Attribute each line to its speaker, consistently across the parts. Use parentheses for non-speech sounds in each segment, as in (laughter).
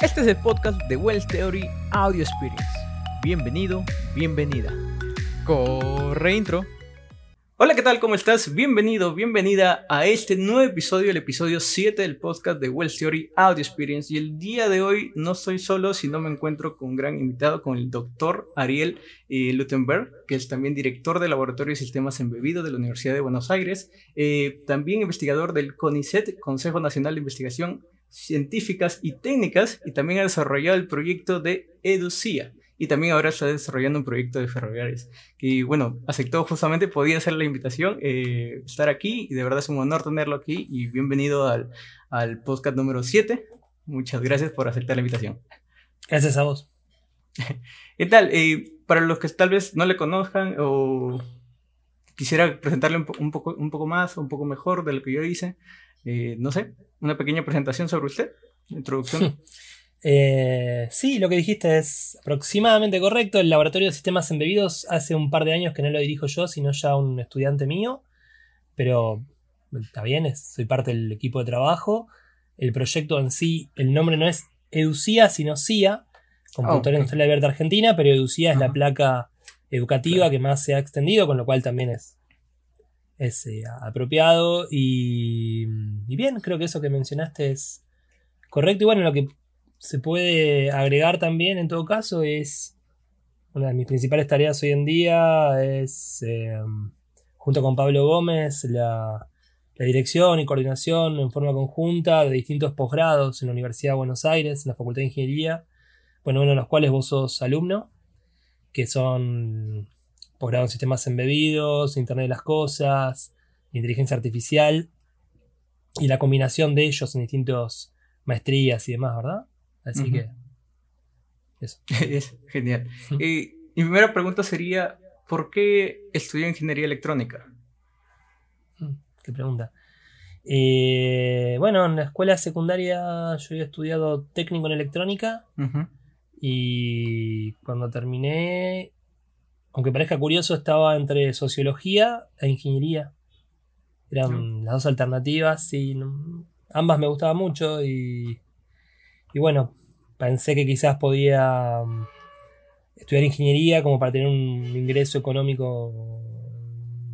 Speaker 1: Este es el podcast de Wells Theory Audio Experience. Bienvenido, bienvenida. Corre intro. Hola, ¿qué tal? ¿Cómo estás? Bienvenido, bienvenida a este nuevo episodio, el episodio 7 del podcast de Wells Theory Audio Experience. Y el día de hoy no estoy solo, sino me encuentro con un gran invitado, con el doctor Ariel eh, Lutenberg, que es también director del Laboratorio de Sistemas Embebidos de la Universidad de Buenos Aires, eh, también investigador del CONICET, Consejo Nacional de Investigación Científicas y Técnicas, y también ha desarrollado el proyecto de EDUCIA y también ahora está desarrollando un proyecto de ferroviarios. Y bueno, aceptó justamente, podía hacer la invitación, eh, estar aquí y de verdad es un honor tenerlo aquí y bienvenido al, al podcast número 7. Muchas gracias por aceptar la invitación.
Speaker 2: Gracias a vos.
Speaker 1: ¿Qué tal? Eh, para los que tal vez no le conozcan o quisiera presentarle un, poco, un poco más, un poco mejor de lo que yo hice, eh, no sé, una pequeña presentación sobre usted, introducción. (laughs)
Speaker 2: Eh, sí, lo que dijiste es aproximadamente correcto. El laboratorio de sistemas embebidos hace un par de años que no lo dirijo yo, sino ya un estudiante mío. Pero está bien, soy parte del equipo de trabajo. El proyecto en sí, el nombre no es EDUCIA, sino CIA, Computadora oh, Industrial Abierta Argentina, pero EDUCIA es la placa educativa que más se ha extendido, con lo cual también es, es apropiado. Y, bien, creo que eso que mencionaste es correcto. Y bueno, lo que se puede agregar también en todo caso es una de mis principales tareas hoy en día es em, junto con Pablo Gómez la, dirección y coordinación en forma conjunta de distintos posgrados en la Universidad de Buenos Aires, en la Facultad de Ingeniería, bueno, uno de los cuales vos sos alumno, que son posgrados en sistemas embebidos, Internet de las Cosas, inteligencia artificial y la combinación de ellos en distintas maestrías y demás, ¿verdad? Así que.
Speaker 1: Eso. (laughs) es genial. y mi primera pregunta sería: ¿por qué estudió ingeniería electrónica?
Speaker 2: Mm, qué pregunta. Eh, bueno, en la escuela secundaria yo había estudiado técnico en electrónica. Y cuando terminé, aunque parezca curioso, estaba entre sociología e ingeniería. Eran las dos alternativas y ambas me gustaban mucho y y bueno, pensé que quizás podía mm, estudiar ingeniería como para tener un ingreso económico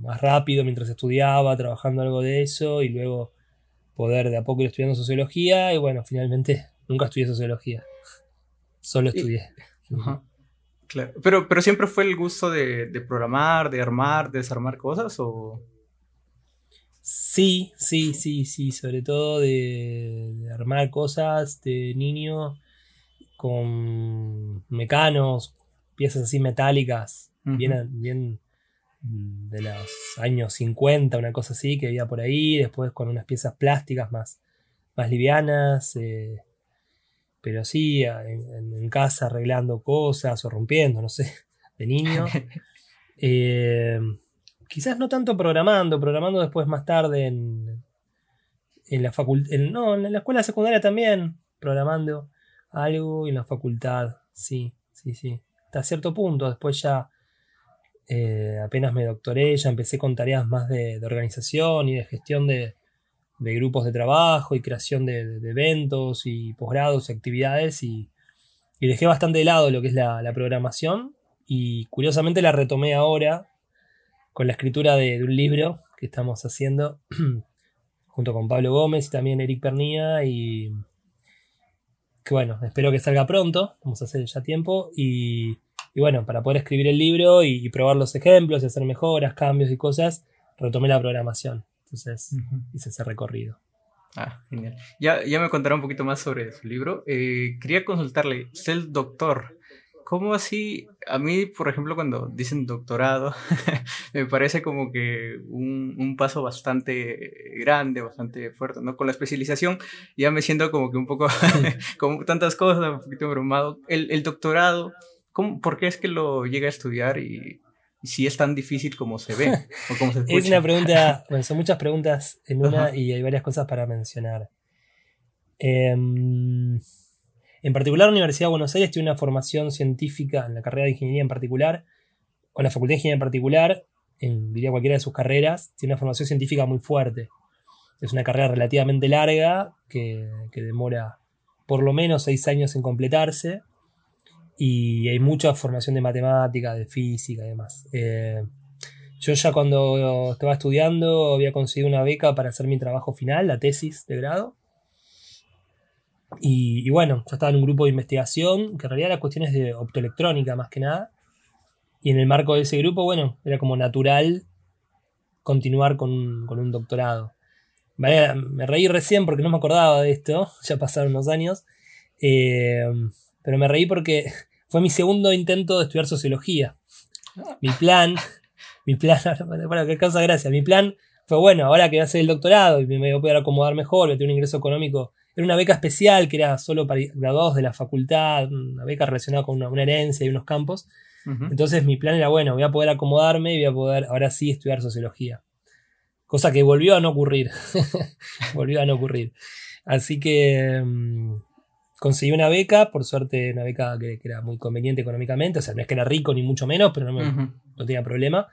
Speaker 2: más rápido mientras estudiaba, trabajando algo de eso y luego poder de a poco ir estudiando sociología y bueno, finalmente nunca estudié sociología, (laughs) solo estudié.
Speaker 1: Claro. Pero, pero siempre fue el gusto de, de programar, de armar, de desarmar cosas o...
Speaker 2: Sí, sí, sí, sí, sobre todo de, armar cosas de niño con mecanos, piezas así metálicas, bien, bien de los años 50, una cosa así que había por ahí, después con unas piezas plásticas más, más livianas, eh, pero sí, en, casa arreglando cosas o rompiendo, no sé, (laughs) de niño. (laughs) Eh, quizás no tanto programando, programando después más tarde en, en la facultad, no, en la escuela secundaria también, programando algo y en la facultad, sí, sí, sí, hasta cierto punto, después ya eh, apenas me doctoré, ya empecé con tareas más de, organización y de gestión de, grupos de trabajo y creación de, eventos y posgrados y actividades y, dejé bastante de lado lo que es la, la programación y curiosamente la retomé ahora con la escritura de, un libro que estamos haciendo (clears throat) junto con Pablo Gómez y también Eric Pernía y que bueno, espero que salga pronto, vamos a hacer ya tiempo y, bueno, para poder escribir el libro y, probar los ejemplos y hacer mejoras, cambios y cosas, retomé la programación, entonces hice ese recorrido.
Speaker 1: Ah, genial. Ya, ya me contará un poquito más sobre su libro. Eh, quería consultarle, es el doctor. ¿Cómo así? A mí, por ejemplo, cuando dicen doctorado, (laughs) me parece como que un, paso bastante grande, bastante fuerte, ¿no? Con la especialización ya me siento como que un poco, (laughs) como tantas cosas, un poquito abrumado. El, doctorado, ¿cómo, ¿por qué es que lo llega a estudiar y, si es tan difícil como se ve (laughs) o como se escucha?
Speaker 2: Es una pregunta, bueno, son muchas preguntas en una y hay varias cosas para mencionar. Eh, en particular, la Universidad de Buenos Aires tiene una formación científica en la carrera de ingeniería en particular, o en la facultad de ingeniería en particular, en diría cualquiera de sus carreras, tiene una formación científica muy fuerte. Es una carrera relativamente larga que, demora por lo menos seis años en completarse y hay mucha formación de matemática, de física y demás. Eh, yo ya cuando estaba estudiando había conseguido una beca para hacer mi trabajo final, la tesis de grado. Y, bueno, ya estaba en un grupo de investigación, que en realidad era cuestiones de optoelectrónica más que nada. Y en el marco de ese grupo, bueno, era como natural continuar con un, doctorado. Me, reí recién porque no me acordaba de esto, (laughs) ya pasaron unos años. Eh, pero me reí porque (laughs) fue mi segundo intento de estudiar sociología. Mi plan, (laughs) mi plan, (laughs) bueno, qué causa gracia, mi plan fue bueno, ahora que voy a hacer el doctorado y me voy a poder acomodar mejor, voy a tener un ingreso económico. Era una beca especial que era solo para graduados de la facultad, una beca relacionada con una, herencia y unos campos. Entonces mi plan era bueno, voy a poder acomodarme y voy a poder ahora sí estudiar sociología. Cosa que volvió a no ocurrir. volvió a no ocurrir. Así que mm, conseguí una beca, por suerte una beca que, era muy conveniente económicamente, o sea, no es que era rico ni mucho menos, pero no, tenía problema.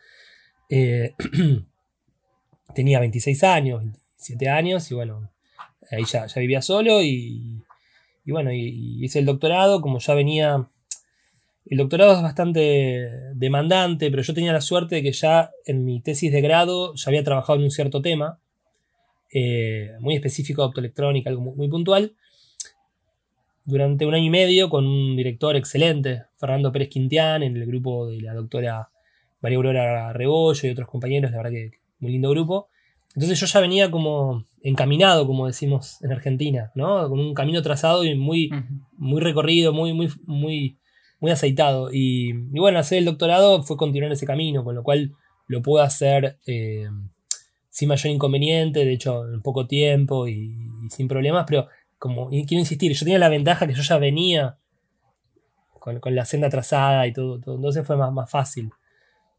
Speaker 2: Eh, (clears throat) tenía 26 años, 27 años y bueno, ahí ya, ya vivía solo y, bueno, y, hice el doctorado, como ya venía... El doctorado es bastante demandante, pero yo tenía la suerte de que ya en mi tesis de grado ya había trabajado en un cierto tema, eh, muy específico de optoelectrónica, algo muy puntual, durante un año y medio con un director excelente, Fernando Pérez Quintián, en el grupo de la doctora María Aurora Rebollo y otros compañeros, la verdad que muy lindo grupo. Entonces yo ya venía como encaminado, como decimos en Argentina, ¿no? Con un camino trazado y muy, muy recorrido, muy, muy, muy, muy aceitado. Y, bueno, hacer el doctorado fue continuar ese camino, con lo cual lo puedo hacer eh, sin mayor inconveniente, de hecho en poco tiempo y sin problemas, pero como, quiero insistir, yo tenía la ventaja que yo ya venía con, la senda trazada y todo, entonces fue más, más fácil.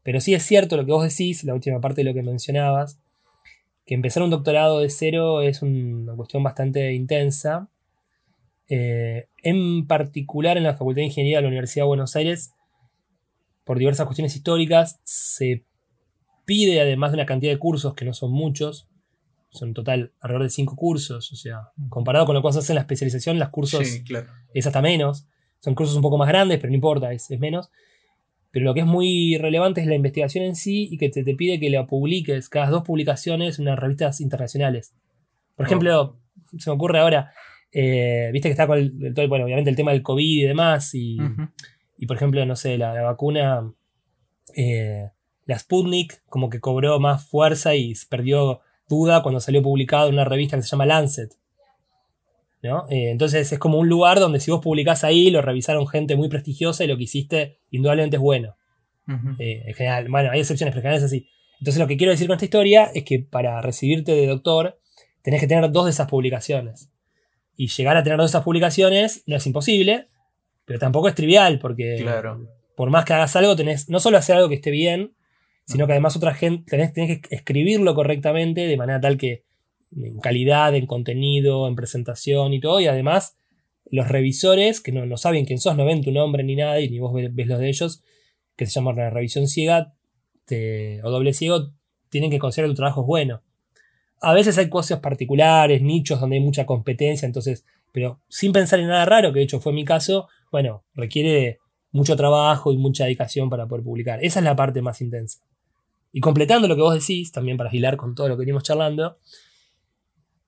Speaker 2: Pero sí es cierto lo que vos decís, la última parte de lo que mencionabas, que empezar un doctorado de cero es una cuestión bastante intensa. Eh, en particular en la Facultad de Ingeniería de la Universidad de Buenos Aires, por diversas cuestiones históricas, se pide, además de una cantidad de cursos que no son muchos, son en total alrededor de cinco cursos. O sea, comparado con lo que se hace en la especialización, los cursos es hasta menos. Son cursos un poco más grandes, pero no importa, es, menos. Pero lo que es muy relevante es la investigación en sí y que te, te pide que la publiques cada dos publicaciones en unas revistas internacionales. Por ejemplo, se me ocurre ahora, eh, viste que está con el, bueno, obviamente el tema del COVID y demás, y, y por ejemplo, no sé, la, vacuna, eh, la Sputnik, como que cobró más fuerza y perdió duda cuando salió publicado en una revista que se llama Lancet. ¿no? Eh, entonces es como un lugar donde si vos publicás ahí, lo revisaron gente muy prestigiosa y lo que hiciste indudablemente es bueno. Eh, en general, bueno, hay excepciones, pero en general es así. Entonces lo que quiero decir con esta historia es que para recibirte de doctor tenés que tener dos de esas publicaciones. Y llegar a tener dos de esas publicaciones no es imposible, pero tampoco es trivial, porque por más que hagas algo, tenés no solo hacer algo que esté bien, sino que además otra gente tenés, que escribirlo correctamente de manera tal que en calidad, en contenido, en presentación y todo, y además los revisores que no, saben quién sos, no ven tu nombre ni nada, y ni vos ves, los de ellos, que se llama una revisión ciega o doble ciego, tienen que considerar que tu trabajo es bueno. A veces hay cosas particulares, nichos donde hay mucha competencia, entonces, pero sin pensar en nada raro, que de hecho fue mi caso, bueno, requiere mucho trabajo y mucha dedicación para poder publicar. Esa es la parte más intensa. Y completando lo que vos decís, también para agilar con todo lo que venimos charlando,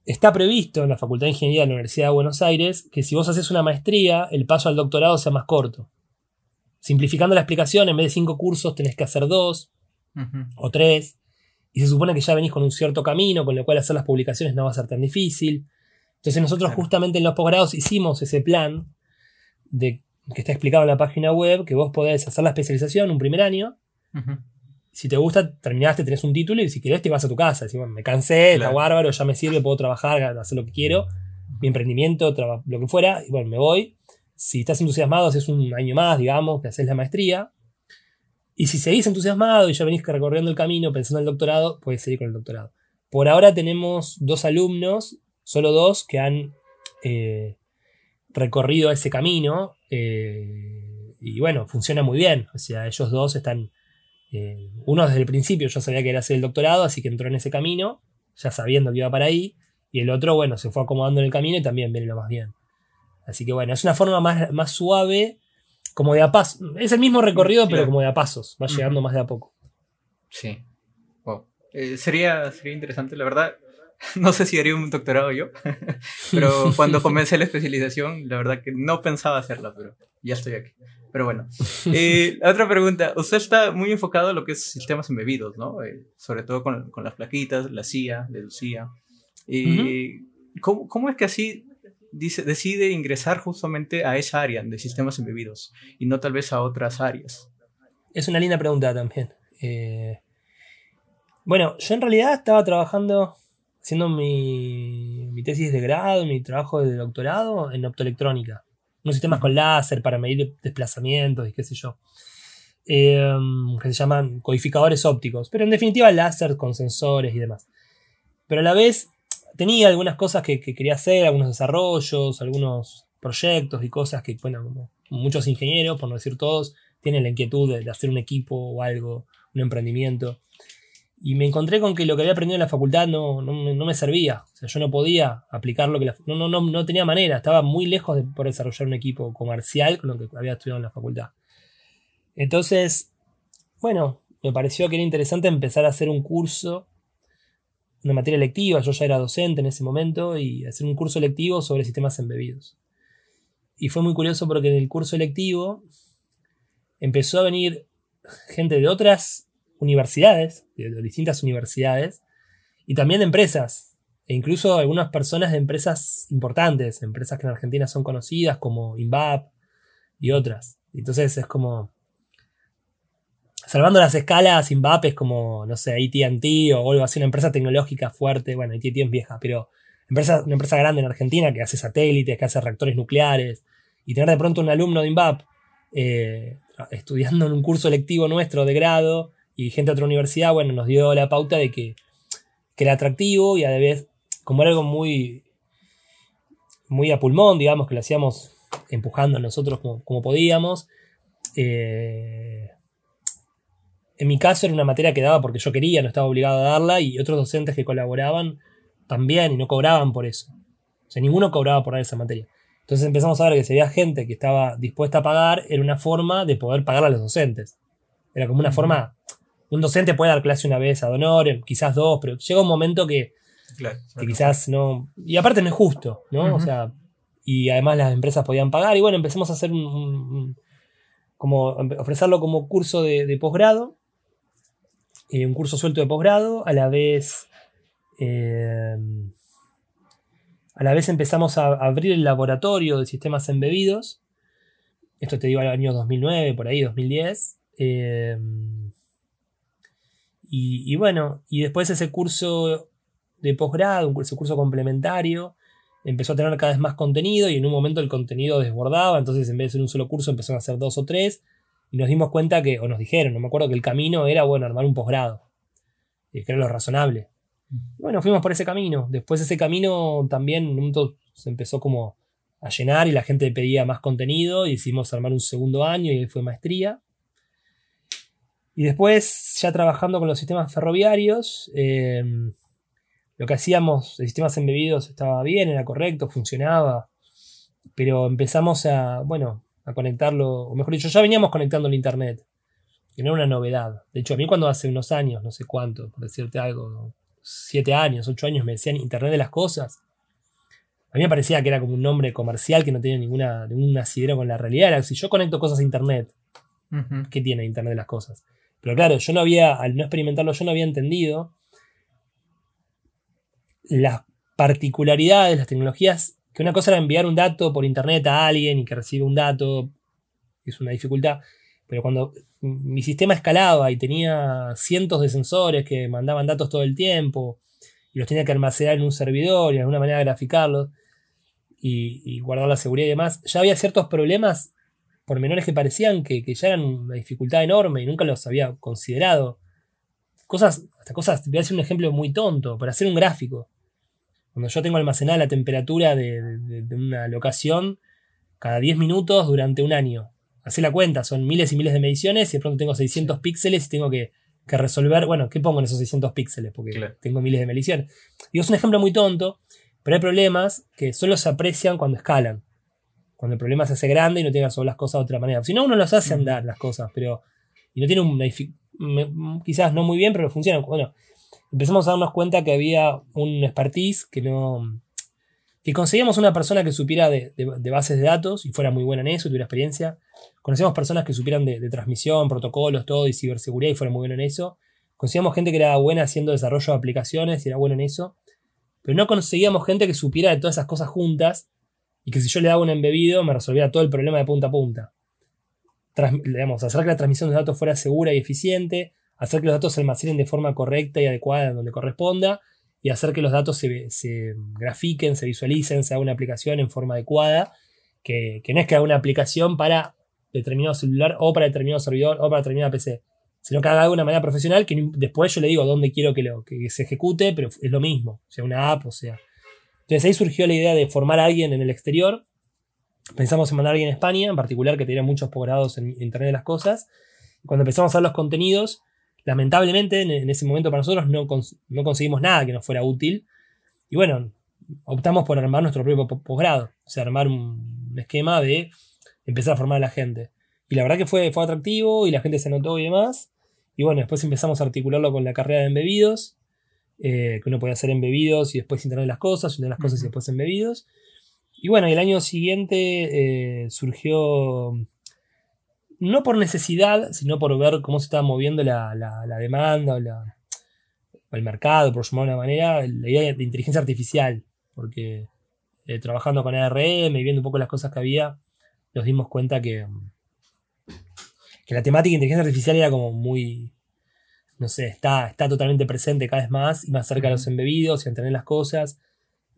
Speaker 2: está previsto en la Facultad de Ingeniería de la Universidad de Buenos Aires que si vos haces una maestría, el paso al doctorado sea más corto. Simplificando la explicación, en vez de cinco cursos tenés que hacer dos o tres. Y se supone que ya venís con un cierto camino, con lo cual hacer las publicaciones no va a ser tan difícil. Entonces nosotros justamente en los posgrados hicimos ese plan de, que está explicado en la página web, que vos podés hacer la especialización un primer año, si te gusta, terminaste, tenés un título y si querés te vas a tu casa. Decís, bueno, me cansé, está bárbaro, ya me sirve, puedo trabajar, hacer lo que quiero, mi emprendimiento, lo que fuera, y bueno, me voy. Si estás entusiasmado, haces un año más, digamos, que haces la maestría. Y si seguís entusiasmado y ya venís recorriendo el camino pensando en el doctorado, puedes seguir con el doctorado. Por ahora tenemos dos alumnos, solo dos, que han eh, recorrido ese camino. Eh, y bueno, funciona muy bien. O sea, ellos dos están eh, uno desde el principio yo sabía que era hacer el doctorado, así que entró en ese camino, ya sabiendo que iba para ahí. Y el otro, bueno, se fue acomodando en el camino y también viene lo más bien. Así que bueno, es una forma más, más suave, como de a pasos. Es el mismo recorrido, pero como de a pasos. Va llegando más de a poco.
Speaker 1: Sí. Wow. Eh, sería, sería interesante, la verdad. (laughs) No sé si haría un doctorado yo, (laughs) pero cuando (laughs) comencé la especialización, la verdad que no pensaba hacerla, pero ya estoy aquí. Pero bueno. (laughs) Eh, otra pregunta. Usted está muy enfocado en lo que es sistemas embebidos, ¿no? Eh, sobre todo con, con, las plaquitas, la CIA, la Lucía. Y ¿cómo, ¿cómo, es que así dice, decide ingresar justamente a esa área de sistemas embebidos y no tal vez a otras áreas?
Speaker 2: Es una linda pregunta también. Eh, bueno, yo en realidad estaba trabajando, haciendo mi, mi, tesis de grado, mi trabajo de doctorado en optoelectrónica. Unos sistemas con láser para medir desplazamientos y qué sé yo. Em, que se llaman codificadores ópticos. Pero en definitiva láser con sensores y demás. Pero a la vez tenía algunas cosas que, quería hacer, algunos desarrollos, algunos proyectos y cosas que, bueno, muchos ingenieros, por no decir todos, tienen la inquietud de, hacer un equipo o algo, un emprendimiento. Y me encontré con que lo que había aprendido en la facultad no, no, me servía. O sea, yo no podía aplicar lo que no, no, no, no tenía manera. Estaba muy lejos de poder desarrollar un equipo comercial con lo que había estudiado en la facultad. Entonces, bueno, me pareció que era interesante empezar a hacer un curso una materia lectiva, yo ya era docente en ese momento, y hacer un curso lectivo sobre sistemas embebidos. Y fue muy curioso porque en el curso lectivo empezó a venir gente de otras universidades, de distintas universidades, y también de empresas, e incluso algunas personas de empresas importantes, empresas que en Argentina son conocidas como INVAP y otras. Entonces es como salvando las escalas, Zimbabwe es como, no sé, ATT o algo así, una empresa tecnológica fuerte. Bueno, ATT es vieja, pero empresa, una empresa grande en Argentina que hace satélites, que hace reactores nucleares. Y tener de pronto un alumno de INVAP eh, estudiando en un curso lectivo nuestro de grado y gente de otra universidad, bueno, nos dio la pauta de que, era atractivo y a la vez, como era algo muy, muy a pulmón, digamos, que lo hacíamos empujando a nosotros como, como podíamos. Eh, en mi caso era una materia que daba porque yo quería, no estaba obligado a darla, y otros docentes que colaboraban también y no cobraban por eso. O sea, ninguno cobraba por dar esa materia. Entonces empezamos a ver que si había gente que estaba dispuesta a pagar, era una forma de poder pagar a los docentes. Era como una forma. Un docente puede dar clase una vez a honor, quizás dos, pero llega un momento que, quizás no. Y aparte no es justo, ¿no? O sea, y además las empresas podían pagar. Y bueno, empezamos a hacer un. como ofrecerlo como curso de posgrado eh, un curso suelto de posgrado, a la vez... Eh, a la vez empezamos a abrir el laboratorio de sistemas embebidos. Esto te digo al año 2009, por ahí, 2010. Eh, y, bueno, y después ese curso de posgrado, un curso, curso complementario, empezó a tener cada vez más contenido y en un momento el contenido desbordaba, entonces en vez de ser un solo curso empezaron a ser dos o tres y nos dimos cuenta que, o nos dijeron, no me acuerdo que el camino era, bueno, armar un posgrado, que era lo razonable. bueno, fuimos por ese camino. Después ese camino también se empezó como a llenar y la gente pedía más contenido y hicimos armar un segundo año y ahí fue maestría. Y después, ya trabajando con los sistemas ferroviarios, em, lo que hacíamos de sistemas embebidos estaba bien, era correcto, funcionaba, pero empezamos a, bueno, a conectarlo, o mejor dicho, ya veníamos conectando el Internet, que no era una novedad. De hecho, a mí cuando hace unos años, no sé cuánto, por decirte algo, siete años, ocho años me decían Internet de las cosas, a mí me parecía que era como un nombre comercial que no tenía ninguna, ningún asidero con la realidad. Era, si yo conecto cosas a Internet, ¿qué tiene Internet de las cosas? Pero claro, yo no había, al no experimentarlo, yo no había entendido las particularidades, de las tecnologías que una cosa era enviar un dato por internet a alguien y que recibe un dato, es una dificultad, pero cuando mi sistema escalaba y tenía cientos de sensores que mandaban datos todo el tiempo y los tenía que almacenar en un servidor y de alguna manera graficarlos y, guardar la seguridad y demás, ya había ciertos problemas por menores que parecían que, que, ya eran una dificultad enorme y nunca los había considerado. Cosas, hasta cosas, voy a hacer un ejemplo muy tonto, para hacer un gráfico. Cuando yo tengo almacenada la temperatura de, una locación cada 10 minutos durante un año. Así la cuenta, son miles y miles de mediciones y de pronto tengo 600 píxeles y tengo que, resolver, bueno, ¿qué pongo en esos 600 píxeles? Porque tengo miles de mediciones. Y es un ejemplo muy tonto, pero hay problemas que solo se aprecian cuando escalan. Cuando el problema se hace grande y no tiene que resolver las cosas de otra manera. Si no, uno los hace andar las cosas, pero. Y no tiene un. Quizás no muy bien, pero funciona. Bueno, empezamos a darnos cuenta que había un expertise que no. que conseguíamos una persona que supiera de, bases de datos y fuera muy buena en eso, tuviera experiencia. Conocíamos personas que supieran de, transmisión, protocolos, todo y ciberseguridad y fuera muy buena en eso. Conseguíamos gente que era buena haciendo desarrollo de aplicaciones y era buena en eso. Pero no conseguíamos gente que supiera de todas esas cosas juntas y que si yo le daba un embebido me resolviera todo el problema de punta a punta. hacer que la transmisión de datos fuera segura y eficiente, hacer que los datos se almacenen de forma correcta y adecuada en donde corresponda, y hacer que los datos se, grafiquen, se visualicen, se haga una aplicación en forma adecuada, que, no es que haga una aplicación para determinado celular o para determinado servidor o para determinada PC, sino que haga de una manera profesional que después yo le digo dónde quiero que, que se ejecute, pero es lo mismo, sea una app o sea entonces ahí surgió la idea de formar a alguien en el exterior. Pensamos en mandar a alguien en España, en particular, que tenía muchos posgrados en Internet de las Cosas. Cuando empezamos a ver los contenidos, lamentablemente en, ese momento para nosotros no, conseguimos nada que nos fuera útil. Y bueno, optamos por armar nuestro propio posgrado. O sea, armar un esquema de empezar a formar a la gente. Y la verdad que fue, fue atractivo y la gente se anotó y demás. Y bueno, después empezamos a articularlo con la carrera de embebidos. Eh, que uno puede hacer embebidos y después internet las cosas, internet las cosas y después embebidos. Y bueno, el año siguiente eh, surgió, no por necesidad, sino por ver cómo se estaba moviendo la, demanda o, el mercado, por llamarlo de una manera, la idea de inteligencia artificial, porque eh, trabajando con ARM y viendo un poco las cosas que había, nos dimos cuenta que, que la temática de inteligencia artificial era como muy, no sé, está, está totalmente presente cada vez más y más cerca de los embebidos y a entender las cosas.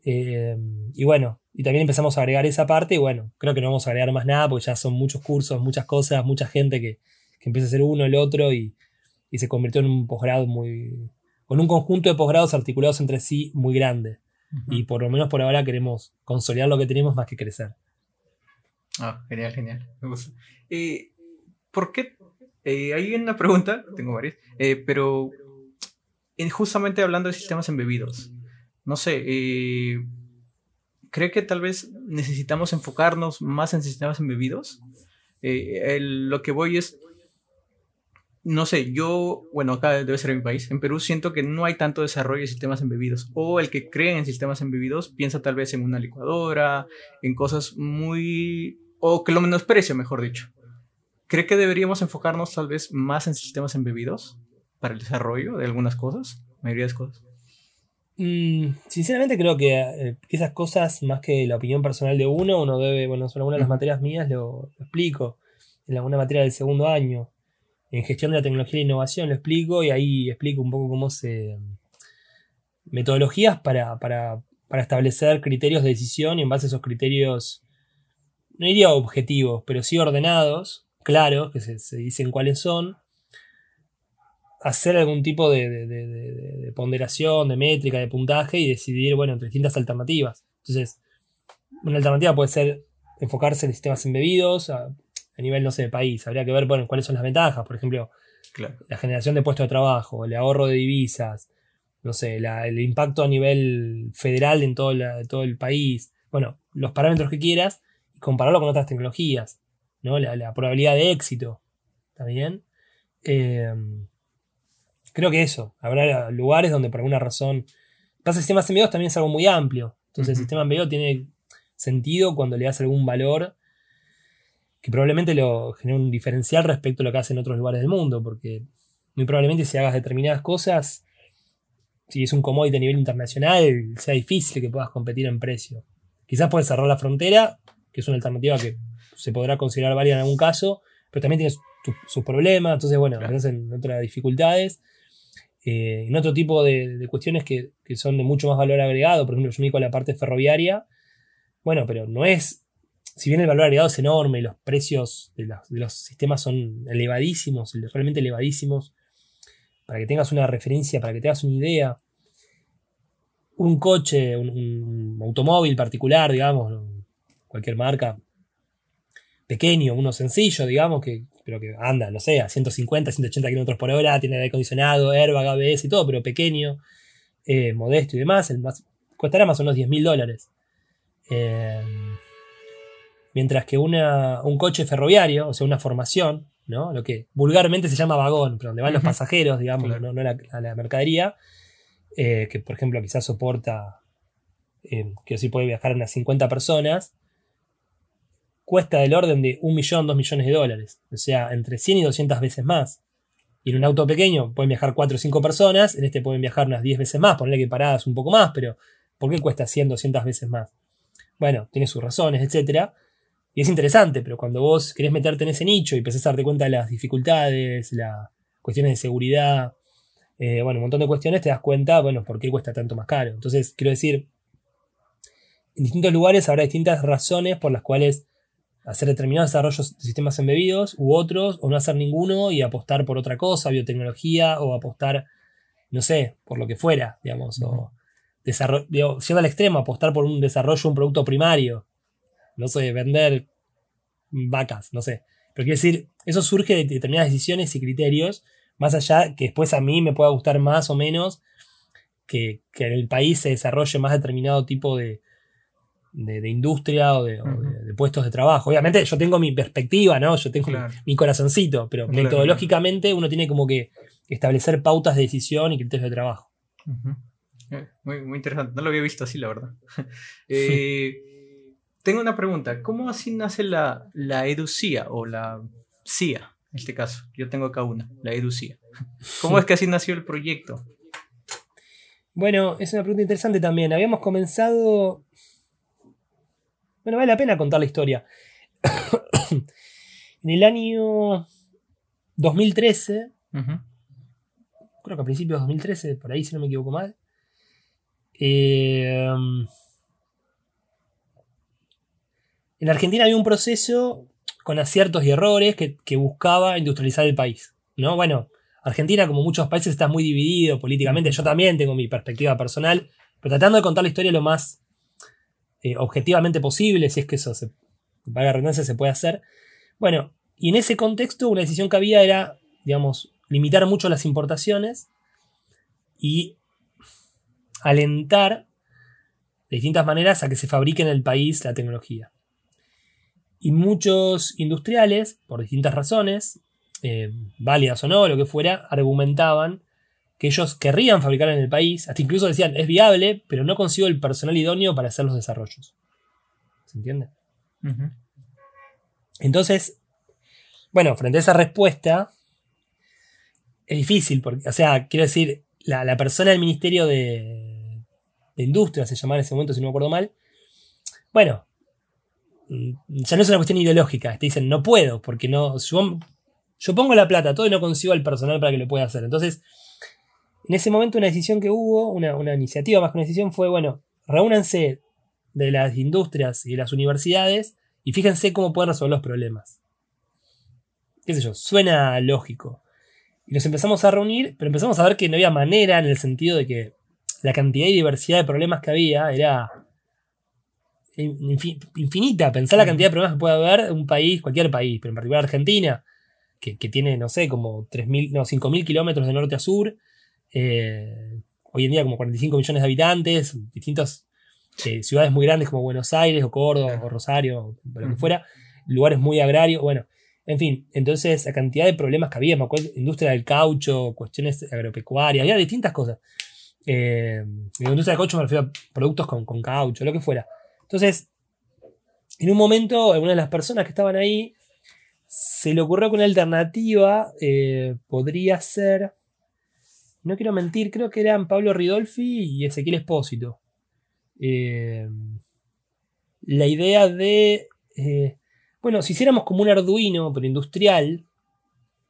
Speaker 2: Eh, y bueno, y también empezamos a agregar esa parte y bueno, creo que no vamos a agregar más nada porque ya son muchos cursos, muchas cosas, mucha gente que, empieza a hacer uno, el otro y, se convirtió en un posgrado muy... con un conjunto de posgrados articulados entre sí muy grande. Y por lo menos por ahora queremos consolidar lo que tenemos más que crecer.
Speaker 1: Ah, genial, genial. Me gusta. Eh, ¿Por qué eh, hay una pregunta, tengo varias, eh, pero justamente hablando de sistemas embebidos, no sé, eh, ¿cree que tal vez necesitamos enfocarnos más en sistemas embebidos? lo que voy es, no sé, yo, bueno, acá debe ser en mi país, en Perú siento que no hay tanto desarrollo de sistemas embebidos, o el que cree en sistemas embebidos piensa tal vez en una licuadora, en cosas muy, o que lo menosprecia, mejor dicho. ¿Cree que deberíamos enfocarnos tal vez más en sistemas embebidos para el desarrollo de algunas cosas, mayoría de cosas?
Speaker 2: Mm, sinceramente creo que, eh, esas cosas, más que la opinión personal de uno, uno debe, bueno, son algunas de las materias mías, lo, explico, en alguna materia del segundo año, en gestión de la tecnología e innovación lo explico y ahí explico un poco cómo se... metodologías para, para, para establecer criterios de decisión y en base a esos criterios, no diría objetivos, pero sí ordenados, claros, que se, dicen cuáles son, hacer algún tipo de, ponderación, de métrica, de puntaje y decidir, bueno, entre distintas alternativas. Entonces, una alternativa puede ser enfocarse en sistemas embebidos a, nivel, no sé, de país. Habría que ver, bueno, cuáles son las ventajas. Por ejemplo, la generación de puestos de trabajo, el ahorro de divisas, no sé, el impacto a nivel federal en todo, todo el país. Bueno, los parámetros que quieras y compararlo con otras tecnologías. La, probabilidad de éxito. ¿Está bien? Eh, creo que eso. Habrá lugares donde por alguna razón. Pasa, el sistema embebidos también es algo muy amplio. Entonces, el sistema embebido tiene sentido cuando le das algún valor que probablemente lo genere un diferencial respecto a lo que hacen en otros lugares del mundo, porque muy probablemente si hagas determinadas cosas, si es un commodity a nivel internacional, sea difícil que puedas competir en precio. Quizás puedes cerrar la frontera, que es una alternativa que se podrá considerar válida en algún caso, pero también tiene sus problemas, entonces, bueno, claro. en otras dificultades. Eh, en otro tipo de, cuestiones que, son de mucho más valor agregado, por ejemplo, yo me a la parte ferroviaria, bueno, pero no es, si bien el valor agregado es enorme, los precios de, los sistemas son elevadísimos, realmente elevadísimos, para que tengas una referencia, para que tengas una idea, un coche, un, un automóvil particular, digamos, cualquier marca, pequeño, uno sencillo, digamos, que, pero que anda, no sé, a 150, 180 kilómetros por hora, tiene aire acondicionado, airbag, ABS y todo, pero pequeño, eh, modesto y demás, el más, costará más o menos 10 mil dólares. Eh, Mientras que una, un coche ferroviario, o sea, una formación, ¿no? Lo que vulgarmente se llama vagón, pero donde van los pasajeros, digamos, no, la, mercadería, eh, que por ejemplo quizás soporta, eh, que sí puede viajar unas 50 personas, cuesta del orden de un millón, dos millones de dólares. O sea, entre 100 y 200 veces más. Y en un auto pequeño pueden viajar 4 o 5 personas, en este pueden viajar unas 10 veces más, ponerle que paradas un poco más, pero ¿por qué cuesta 100, 200 veces más? Bueno, tiene sus razones, etcétera. Y es interesante, pero cuando vos querés meterte en ese nicho y empezás a darte cuenta de las dificultades, las cuestiones de seguridad, eh, bueno, un montón de cuestiones, te das cuenta, bueno, por qué cuesta tanto más caro. Entonces, quiero decir, en distintos lugares habrá distintas razones por las cuales hacer determinados desarrollos de sistemas embebidos u otros, o no hacer ninguno y apostar por otra cosa, biotecnología, o apostar, no sé, por lo que fuera, digamos, o siendo al extremo, apostar por un desarrollo de un producto primario, no sé, vender vacas, no sé. Pero quiero decir, eso surge de determinadas decisiones y criterios, más allá que después a mí me pueda gustar más o menos que, en el país se desarrolle más determinado tipo de, de, industria o, de, puestos de trabajo. Obviamente yo tengo mi perspectiva, ¿no? Yo tengo mi, corazoncito, pero metodológicamente uno tiene como que establecer pautas de decisión y criterios de trabajo.
Speaker 1: Eh, muy, muy interesante, no lo había visto así, la verdad. (laughs) eh, tengo una pregunta. ¿Cómo así nace la, la EduCIA o la CIA, en este caso? Yo tengo acá una, la EduCIA. (laughs) ¿Cómo es que así nació el proyecto?
Speaker 2: Bueno, es una pregunta interesante también. Habíamos comenzado... Bueno, vale la pena contar la historia. (coughs) en el año 2013, creo que a principios de 2013, por ahí si no me equivoco mal, eh, En Argentina había un proceso con aciertos y errores que, buscaba industrializar el país. ¿no? Bueno, Argentina, como muchos países, está muy dividido políticamente. Yo también tengo mi perspectiva personal, pero tratando de contar la historia lo más eh, objetivamente posible, si es que eso se, valga redundancia, se puede hacer. Bueno, y en ese contexto, una decisión que había era, digamos, limitar mucho las importaciones y alentar de distintas maneras a que se fabrique en el país la tecnología. Y muchos industriales, por distintas razones, eh, válidas o no, lo que fuera, argumentaban que ellos querrían fabricar en el país, hasta incluso decían, es viable, pero no consigo el personal idóneo para hacer los desarrollos. ¿Se entiende? Entonces, bueno, frente a esa respuesta, es difícil, porque, o sea, quiero decir, la, persona del Ministerio de, de Industria, se llamaba en ese momento, si no me acuerdo mal, bueno, Mm, ya no es una cuestión ideológica. Te dicen, no puedo, porque no. Yo, pongo la plata, todo y no consigo el personal para que lo pueda hacer. Entonces, en ese momento, una decisión que hubo, una, iniciativa más que una decisión, fue: bueno, reúnanse de las industrias y de las universidades y fíjense cómo pueden resolver los problemas. ¿Qué sé yo? Suena lógico. Y nos empezamos a reunir, pero empezamos a ver que no había manera en el sentido de que la cantidad y diversidad de problemas que había era infinita. Pensar la cantidad de problemas que puede haber un país, cualquier país, pero en particular Argentina, que, tiene, no sé, como 3.000, no, 5.000 kilómetros de norte a sur. Eh, hoy en día como 45 millones de habitantes, distintas eh, ciudades muy grandes como Buenos Aires o Córdoba o Rosario, o lo que fuera, lugares muy agrarios, bueno, en fin, entonces la cantidad de problemas que había, me acuerdo, industria del caucho, cuestiones agropecuarias, había distintas cosas. Eh, industria del caucho me refiero a productos con, con caucho, lo que fuera. Entonces, en un momento, alguna de las personas que estaban ahí se le ocurrió que una alternativa eh, podría ser. No quiero mentir, creo que eran Pablo Ridolfi y Ezequiel Espósito. Eh, la idea de. Eh, bueno, si hiciéramos como un Arduino, pero industrial,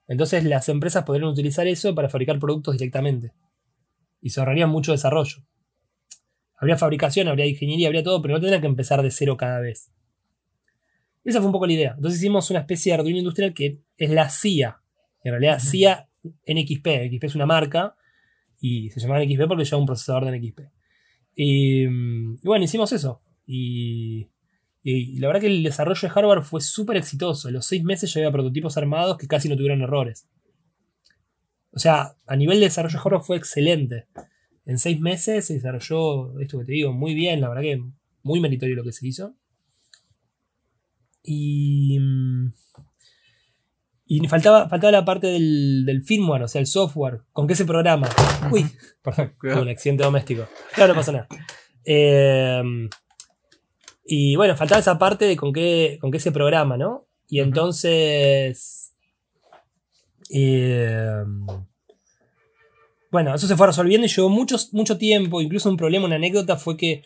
Speaker 2: entonces las empresas podrían utilizar eso para fabricar productos directamente. Y se ahorraría mucho desarrollo. Habría fabricación, habría ingeniería, habría todo, pero no tendrían que empezar de cero cada vez. Esa fue un poco la idea. Entonces hicimos una especie de Arduino industrial que es la CIA. En realidad, CIA NXP. NXP es una marca y se llama NXP porque lleva un procesador de NXP. Y, bueno, hicimos eso. Y, la verdad que el desarrollo de hardware fue súper exitoso. En los seis meses había prototipos armados que casi no tuvieron errores. O sea, a nivel de desarrollo de hardware fue excelente en seis meses se desarrolló esto que te digo muy bien, la verdad que muy meritorio lo que se hizo. Y. Y faltaba, faltaba la parte del, del firmware, o sea, el software. ¿Con qué se programa? Uy, perdón, un accidente doméstico. Claro, no pasa nada. Em, y bueno, faltaba esa parte de con qué, con qué se programa, ¿no? Y entonces. Em, bueno, eso se fue resolviendo y llevó mucho, mucho tiempo. Incluso un problema, una anécdota fue que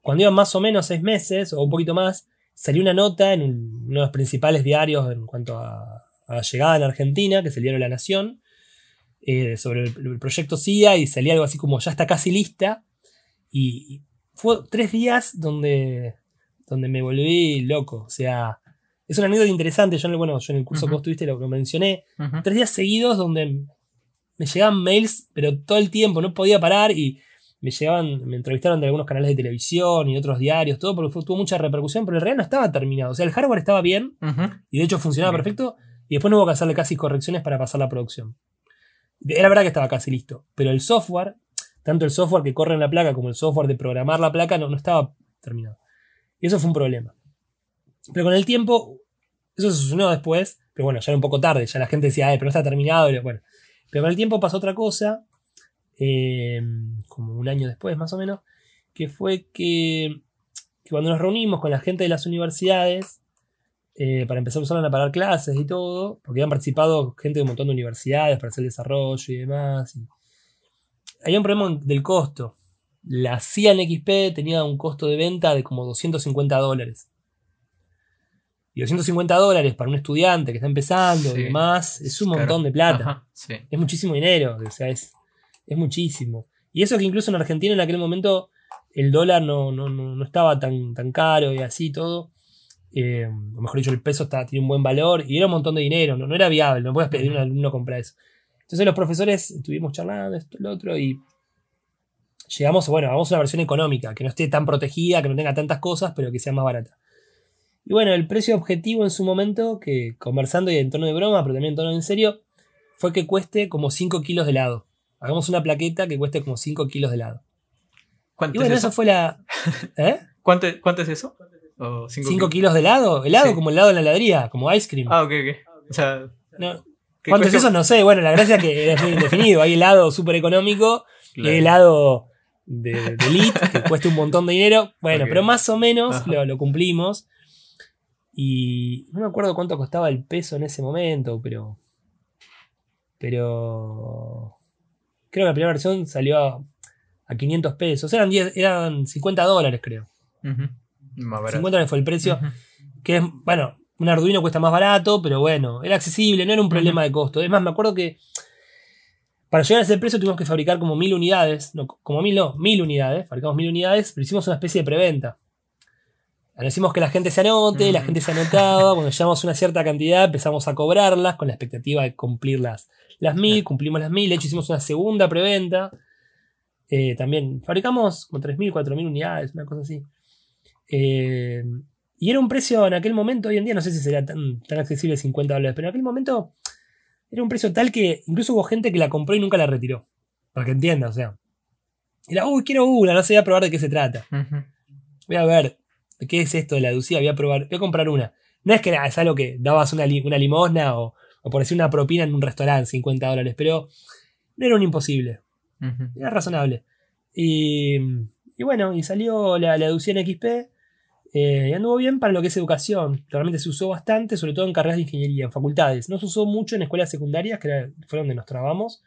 Speaker 2: cuando iban más o menos seis meses o un poquito más, salió una nota en uno de los principales diarios en cuanto a, a llegada en Argentina, que es el diario La Nación, eh, sobre el, proyecto CIA y salía algo así como ya está casi lista. Y, fue tres días donde, donde me volví loco. O sea, es una anécdota interesante. Yo, bueno, yo en el curso que vos tuviste lo, lo mencioné. Tres días seguidos donde me llegaban mails, pero todo el tiempo, no podía parar y me llegaban, me entrevistaron de algunos canales de televisión y otros diarios, todo, porque tuvo mucha repercusión, pero el real no estaba terminado. O sea, el hardware estaba bien y de hecho funcionaba perfecto, y después no hubo que hacerle casi correcciones para pasar la producción. Era verdad que estaba casi listo, pero el software, tanto el software que corre en la placa como el software de programar la placa, no, no estaba terminado. Y eso fue un problema. Pero con el tiempo, eso se solucionó después, pero bueno, ya era un poco tarde, ya la gente decía, pero no está terminado, bueno. Pero con el tiempo pasó otra cosa, eh, como un año después más o menos, que fue que cuando nos reunimos con la gente de las universidades, eh, para empezar a parar clases y todo, porque habían participado gente de un montón de universidades para hacer desarrollo y demás. Había un problema del costo. La CIA en XP tenía un costo de venta de como 250 dólares. Y 250 dólares para un estudiante que está empezando y demás es un montón de plata. Es muchísimo dinero, o sea, es, es muchísimo. Y eso que incluso en Argentina en aquel momento el dólar no, no, no estaba tan, tan caro y así todo. Eh, o mejor dicho, el peso está, tiene un buen valor y era un montón de dinero, no, no era viable, no puedes pedir a un alumno comprar eso. Entonces los profesores estuvimos charlando esto, lo otro y llegamos, bueno, vamos a una versión económica, que no esté tan protegida, que no tenga tantas cosas, pero que sea más barata. Y bueno, el precio objetivo en su momento, que conversando y en tono de broma, pero también en tono en serio, fue que cueste como 5 kilos de helado. Hagamos una plaqueta que cueste como 5 kilos de helado.
Speaker 1: ¿Cuánto
Speaker 2: y bueno,
Speaker 1: es eso?
Speaker 2: eso fue la... (laughs) ¿Eh?
Speaker 1: ¿Cuánto, ¿Cuánto es eso?
Speaker 2: 5 kilos de helado, helado como helado en la heladería, como ice cream.
Speaker 1: Ah, ok, ok. O sea,
Speaker 2: ¿Cuánto es eso? No sé. Bueno, la gracia es que es indefinido. Hay helado súper económico y hay helado de, elite que cuesta un montón de dinero. Bueno, pero más o menos lo, cumplimos. Y no me acuerdo cuánto costaba el peso en ese momento, pero. Pero. Creo que la primera versión salió a, 500 pesos. Eran, 10, eran 50 dólares, creo. 50 dólares fue el precio. Que es, bueno, un Arduino cuesta más barato, pero bueno, era accesible, no era un problema de costo. Es más, me acuerdo que para llegar a ese precio tuvimos que fabricar como mil unidades, no, como mil no, mil unidades, fabricamos mil unidades, pero hicimos una especie de preventa. Decimos que la gente se anote, la gente se anotaba, (laughs) cuando llegamos a una cierta cantidad empezamos a cobrarlas con la expectativa de cumplir las, las mil, cumplimos las mil, de hecho hicimos una segunda preventa. Eh, también fabricamos como 3.000, 4.000 unidades, una cosa así. Eh, y era un precio en aquel momento, hoy en día no sé si sería tan, tan accesible 50 dólares, pero en aquel momento era un precio tal que incluso hubo gente que la compró y nunca la retiró. Para que entienda, o sea. Era, uy, quiero una, no sé, voy a probar de qué se trata. Voy a ver, ¿qué es esto de la Ducía? Voy a probar, voy a comprar una. No es que es algo que dabas una, una limosna o, por decir una propina en un restaurante, 50 dólares, pero no era un imposible. Era razonable. Y, y, bueno, y salió la, la Ducía en XP eh, anduvo bien para lo que es educación. Realmente se usó bastante, sobre todo en carreras de ingeniería, en facultades. No se usó mucho en escuelas secundarias, que fue donde nos trabamos.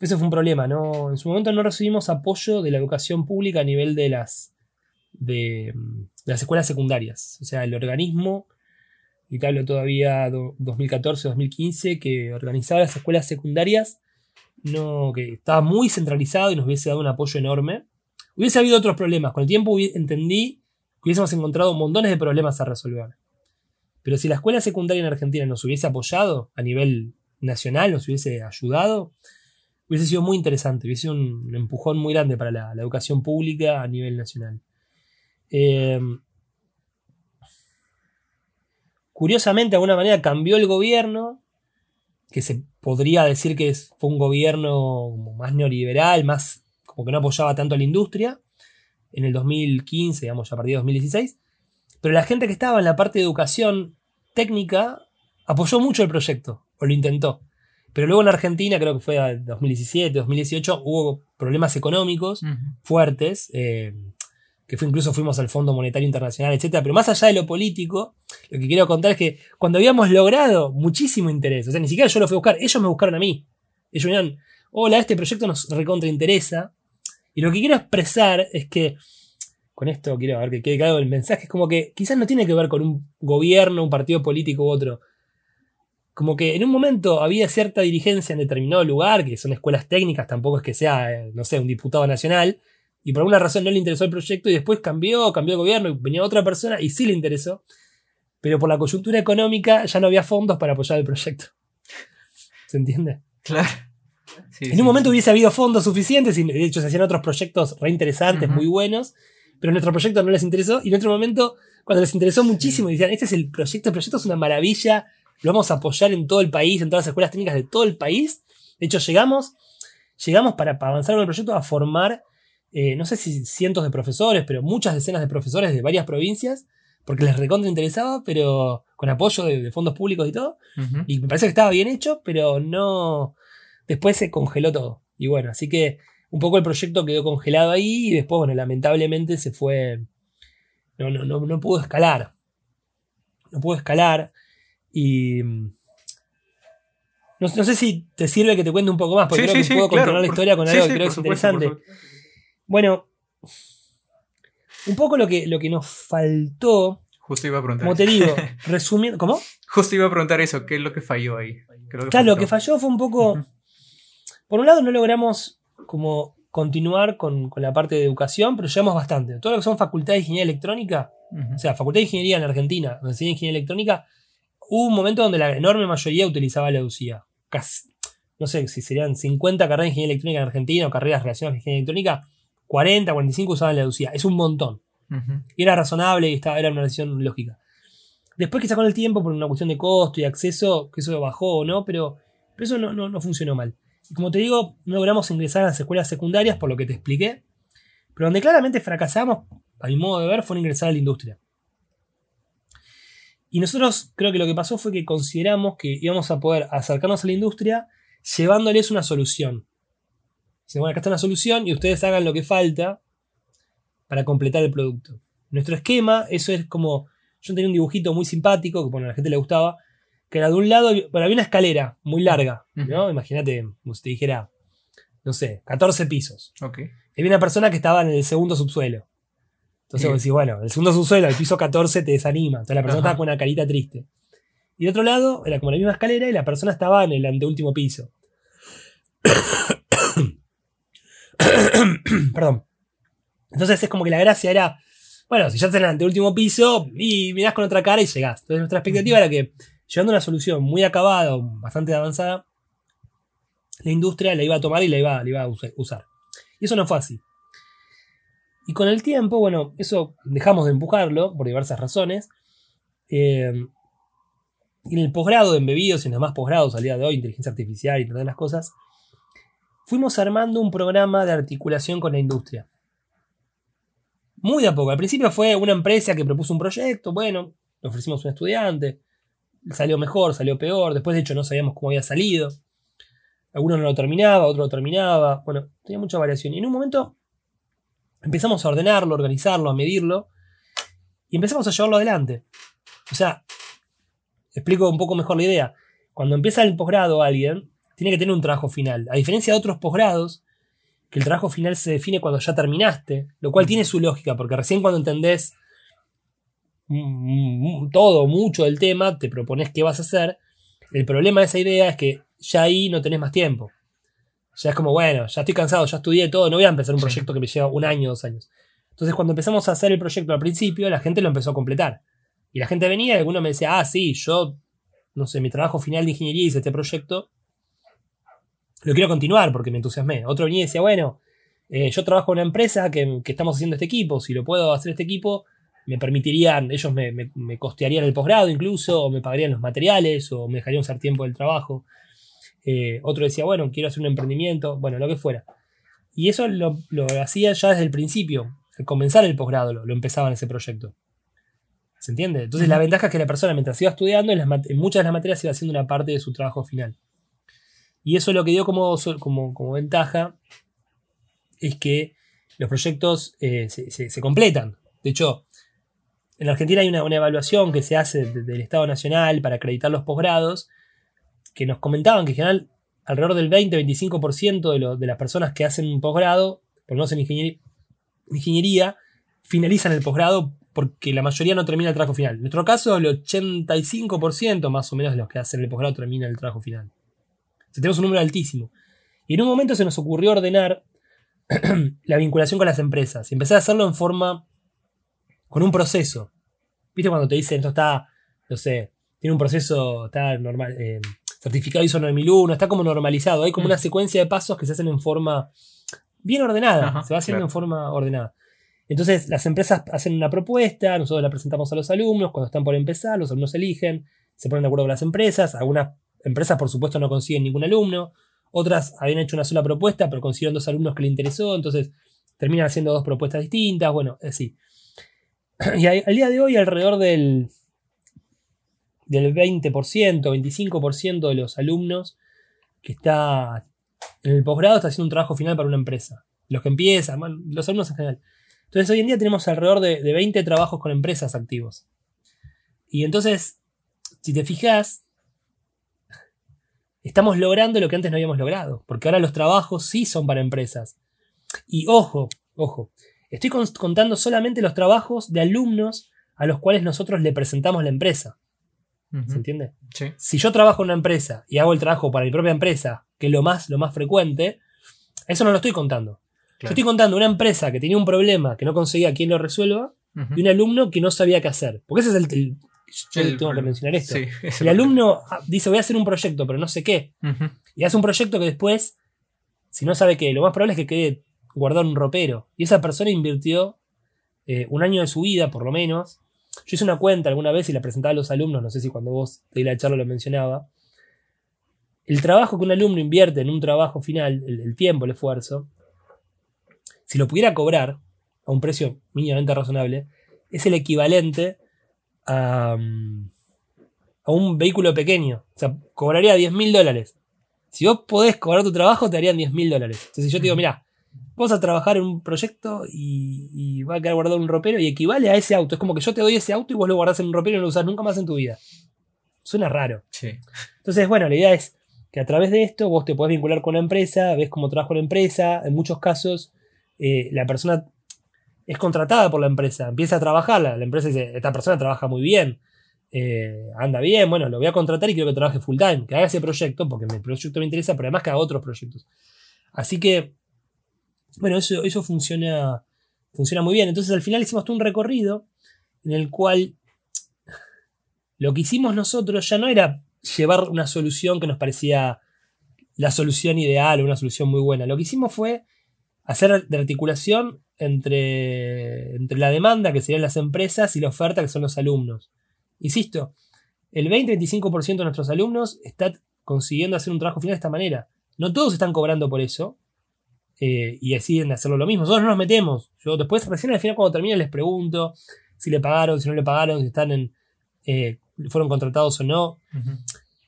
Speaker 2: Ese fue un problema, ¿no? En su momento no recibimos apoyo de la educación pública a nivel de las, de, las escuelas secundarias. O sea, el organismo, y te hablo todavía 2014-2015, que organizaba las escuelas secundarias, no, que estaba muy centralizado y nos hubiese dado un apoyo enorme. Hubiese habido otros problemas. Con el tiempo entendí hubiésemos encontrado montones de problemas a resolver. Pero si la escuela secundaria en Argentina nos hubiese apoyado a nivel nacional, nos hubiese ayudado, hubiese sido muy interesante, hubiese sido un empujón muy grande para la, educación pública a nivel nacional. Eh, curiosamente, de alguna manera cambió el gobierno, que se podría decir que fue un gobierno más neoliberal, más como que no apoyaba tanto a la industria, en el 2015, digamos, ya a partir de 2016. Pero la gente que estaba en la parte de educación técnica apoyó mucho el proyecto, o lo intentó. Pero luego en Argentina, creo que fue en 2017, 2018, hubo problemas económicos fuertes, eh, que fue, incluso fuimos al Fondo Monetario Internacional, etc. Pero más allá de lo político, lo que quiero contar es que cuando habíamos logrado muchísimo interés, o sea, ni siquiera yo lo fui a buscar, ellos me buscaron a mí. Ellos me dijeron, hola, este proyecto nos recontra interesa. Y lo que quiero expresar es que con esto quiero ver que quede claro el mensaje, es como que quizás no tiene que ver con un gobierno, un partido político u otro. Como que en un momento había cierta dirigencia en determinado lugar, que son escuelas técnicas, tampoco es que sea, eh, no sé, un diputado nacional, y por alguna razón no le interesó el proyecto y después cambió, cambió de gobierno y venía otra persona y sí le interesó, pero por la coyuntura económica ya no había fondos para apoyar el proyecto. (laughs) ¿Se entiende?
Speaker 1: Claro.
Speaker 2: En un momento hubiese habido fondos suficientes y de hecho se hacían otros proyectos re interesantes, muy buenos, pero nuestro proyecto no les interesó. Y en otro momento, cuando les interesó muchísimo, decían, este es el proyecto, el proyecto es una maravilla, lo vamos a apoyar en todo el país, en todas las escuelas técnicas de todo el país. De hecho, llegamos, llegamos para, avanzar en el proyecto a formar, eh, no sé si cientos de profesores, pero muchas decenas de profesores de varias provincias, porque les recontra interesaba, pero con apoyo de, fondos públicos y todo. Y me parece que estaba bien hecho, pero no... Después se congeló todo. Y bueno, así que un poco el proyecto quedó congelado ahí y después, bueno, lamentablemente se fue. No, no, no, no pudo escalar. No pudo escalar. Y. No, sé si te sirve que te cuente un poco más, porque creo que puedo continuar la historia con algo que creo que es interesante. Bueno, un poco lo que, lo que nos faltó.
Speaker 1: Justo iba a preguntar.
Speaker 2: Como te digo, resumiendo. ¿Cómo?
Speaker 1: Justo iba a preguntar eso, ¿qué es lo que falló ahí?
Speaker 2: claro, lo que falló fue un poco. Por un lado, no logramos como continuar con, la parte de educación, pero llevamos bastante. Todo lo que son facultades de ingeniería electrónica, o sea, facultad de ingeniería en Argentina, donde se ingeniería electrónica, hubo un momento donde la enorme mayoría utilizaba la UCIA. Casi, no sé si serían 50 carreras de ingeniería electrónica en Argentina o carreras relacionadas con ingeniería electrónica, 40, 45 usaban la UCIA. Es un montón. Y era razonable y estaba, era una decisión lógica. Después quizá con el tiempo, por una cuestión de costo y acceso, que eso bajó o no, pero, pero eso no, no funcionó mal. Como te digo, no logramos ingresar a las escuelas secundarias por lo que te expliqué, pero donde claramente fracasamos, a mi modo de ver, fue en ingresar a la industria. Y nosotros creo que lo que pasó fue que consideramos que íbamos a poder acercarnos a la industria llevándoles una solución. Dicen, bueno, acá está una solución y ustedes hagan lo que falta para completar el producto. Nuestro esquema, eso es como, yo tenía un dibujito muy simpático, que bueno, a la gente le gustaba, que era de un lado, bueno, había una escalera muy larga, ¿no? Imagínate, como si te dijera, no sé, 14 pisos.
Speaker 1: Ok. Y
Speaker 2: había una persona que estaba en el segundo subsuelo. Entonces vos decís, bueno, el segundo subsuelo, el piso 14 te desanima. Entonces la persona estaba con una carita triste. Y de otro lado, era como la misma escalera y la persona estaba en el anteúltimo piso. (coughs) Perdón. Entonces es como que la gracia era, bueno, si ya estás en el anteúltimo piso y mirás con otra cara y llegás. Entonces nuestra expectativa era que Llevando una solución muy acabada, bastante avanzada, la industria la iba a tomar y la iba, a usar. Y eso no fue así. Y con el tiempo, bueno, eso dejamos de empujarlo por diversas razones. Eh, en el posgrado de embebidos y en los demás posgrados al día de hoy, inteligencia artificial y todas las cosas, fuimos armando un programa de articulación con la industria. Muy de a poco. Al principio fue una empresa que propuso un proyecto, bueno, le ofrecimos a un estudiante, salió mejor, salió peor, después de hecho no sabíamos cómo había salido. Algunos no lo terminaba, otro lo terminaba, bueno, tenía mucha variación. Y en un momento empezamos a ordenarlo, a organizarlo, a medirlo, y empezamos a llevarlo adelante. O sea, explico un poco mejor la idea. Cuando empieza el posgrado alguien, tiene que tener un trabajo final. A diferencia de otros posgrados, que el trabajo final se define cuando ya terminaste, lo cual tiene su lógica, porque recién cuando entendés todo, mucho del tema, te propones qué vas a hacer. El problema de esa idea es que ya ahí no tenés más tiempo. Ya es como, bueno, ya estoy cansado, ya estudié todo, no voy a empezar un proyecto que me lleva un año, dos años. Entonces, cuando empezamos a hacer el proyecto al principio, la gente lo empezó a completar. Y la gente venía y alguno me decía, ah, sí, yo, no sé, mi trabajo final de ingeniería hice este proyecto. Lo quiero continuar porque me entusiasmé. Otro venía y decía, bueno, eh, yo trabajo en una empresa que, que, estamos haciendo este equipo. Si lo puedo hacer este equipo, me permitirían, ellos me, me, costearían el posgrado incluso, o me pagarían los materiales, o me dejarían usar tiempo del trabajo. Eh, otro decía, bueno, quiero hacer un emprendimiento, bueno, lo que fuera. Y eso lo, hacía ya desde el principio, al comenzar el posgrado, lo, lo empezaban ese proyecto. ¿Se entiende? Entonces la ventaja es que la persona mientras iba estudiando, en, muchas de las materias iba haciendo una parte de su trabajo final. Y eso lo que dio como, como, ventaja es que los proyectos eh, se, completan. De hecho, en Argentina hay una, evaluación que se hace del Estado Nacional para acreditar los posgrados, que nos comentaban que en general alrededor del 20-25% de, de las personas que hacen un posgrado, por no ser ingeniería, ingeniería, finalizan el posgrado porque la mayoría no termina el trabajo final. En nuestro caso, el 85% más o menos de los que hacen el posgrado termina el trabajo final. O tenemos un número altísimo. Y en un momento se nos ocurrió ordenar (clears throat) la vinculación con las empresas. Y empezar a hacerlo en forma. Con un proceso. ¿Viste cuando te dicen esto está, no sé, tiene un proceso, está normal, eh, certificado ISO 9001, está como normalizado. Hay como mm. una secuencia de pasos que se hacen en forma bien ordenada. se va haciendo en forma ordenada. Entonces las empresas hacen una propuesta, nosotros la presentamos a los alumnos, cuando están por empezar, los alumnos eligen, se ponen de acuerdo con las empresas, algunas empresas por supuesto no consiguen ningún alumno, otras habían hecho una sola propuesta pero consiguieron dos alumnos que les interesó, entonces terminan haciendo dos propuestas distintas, bueno, así. (clears throat) Y al día de hoy alrededor del, del 20%, 25% de los alumnos que está en el posgrado está haciendo un trabajo final para una empresa. Los que empiezan, los alumnos en general. Entonces hoy en día tenemos alrededor de, 20 trabajos con empresas activos. Y entonces, si te fijas, estamos logrando lo que antes no habíamos logrado, porque ahora los trabajos sí son para empresas. Y ojo, ojo, estoy contando solamente los trabajos de alumnos a los cuales nosotros le presentamos la empresa. ¿Se entiende? Si yo trabajo en una empresa y hago el trabajo para mi propia empresa, que es lo más, lo más frecuente, eso no lo estoy contando. Yo estoy contando una empresa que tenía un problema que no conseguía quien lo resuelva y un alumno que no sabía qué hacer. Porque ese es el. yo tengo que mencionar esto. (laughs) el alumno ah, dice: Voy a hacer un proyecto, pero no sé qué. Y hace un proyecto que después, si no sabe qué, lo más probable es que quede guardado en un ropero. Y esa persona invirtió eh, un año de su vida, por lo menos. Yo hice una cuenta alguna vez y la presentaba a los alumnos, no sé si cuando vos di la charla lo mencionaba. El trabajo que un alumno invierte en un trabajo final, el tiempo, el esfuerzo, si lo pudiera cobrar a un precio mínimamente razonable, es el equivalente a, mm, a un vehículo pequeño. O sea, cobraría 10 mil dólares. Si vos podés cobrar tu trabajo, te darían 10 mil dólares. Entonces, si yo te digo, mira, vos a trabajar en un proyecto y, va a quedar guardado en un ropero y equivale a ese auto. Es como que yo te doy ese auto y vos lo guardás en un ropero y no lo usás nunca más en tu vida. Suena raro. Entonces, bueno, la idea es que a través de esto vos te podés vincular con la empresa, ves cómo trabaja la empresa. En muchos casos eh, la persona es contratada por la empresa, empieza a trabajar, la, empresa dice, esta persona trabaja muy bien, eh, anda bien, bueno, lo voy a contratar y quiero que trabaje full time, que haga ese proyecto, porque el proyecto me interesa, pero además que haga otros proyectos. Así que, bueno, eso, eso funciona, funciona muy bien. Entonces al final hicimos todo un recorrido en el cual lo que hicimos nosotros ya no era llevar una solución que nos parecía la solución ideal o una solución muy buena. Lo que hicimos fue hacer de articulación entre, entre la demanda, que serían las empresas, y la oferta, que son los alumnos. Insisto, el 20-25% de nuestros alumnos está consiguiendo hacer un trabajo final de esta manera. No todos están cobrando por eso eh, y deciden hacerlo lo mismo. Nosotros no nos metemos. Yo después, recién al final, cuando termine, les pregunto si le pagaron, si no le pagaron, si están en. Eh, fueron contratados o no.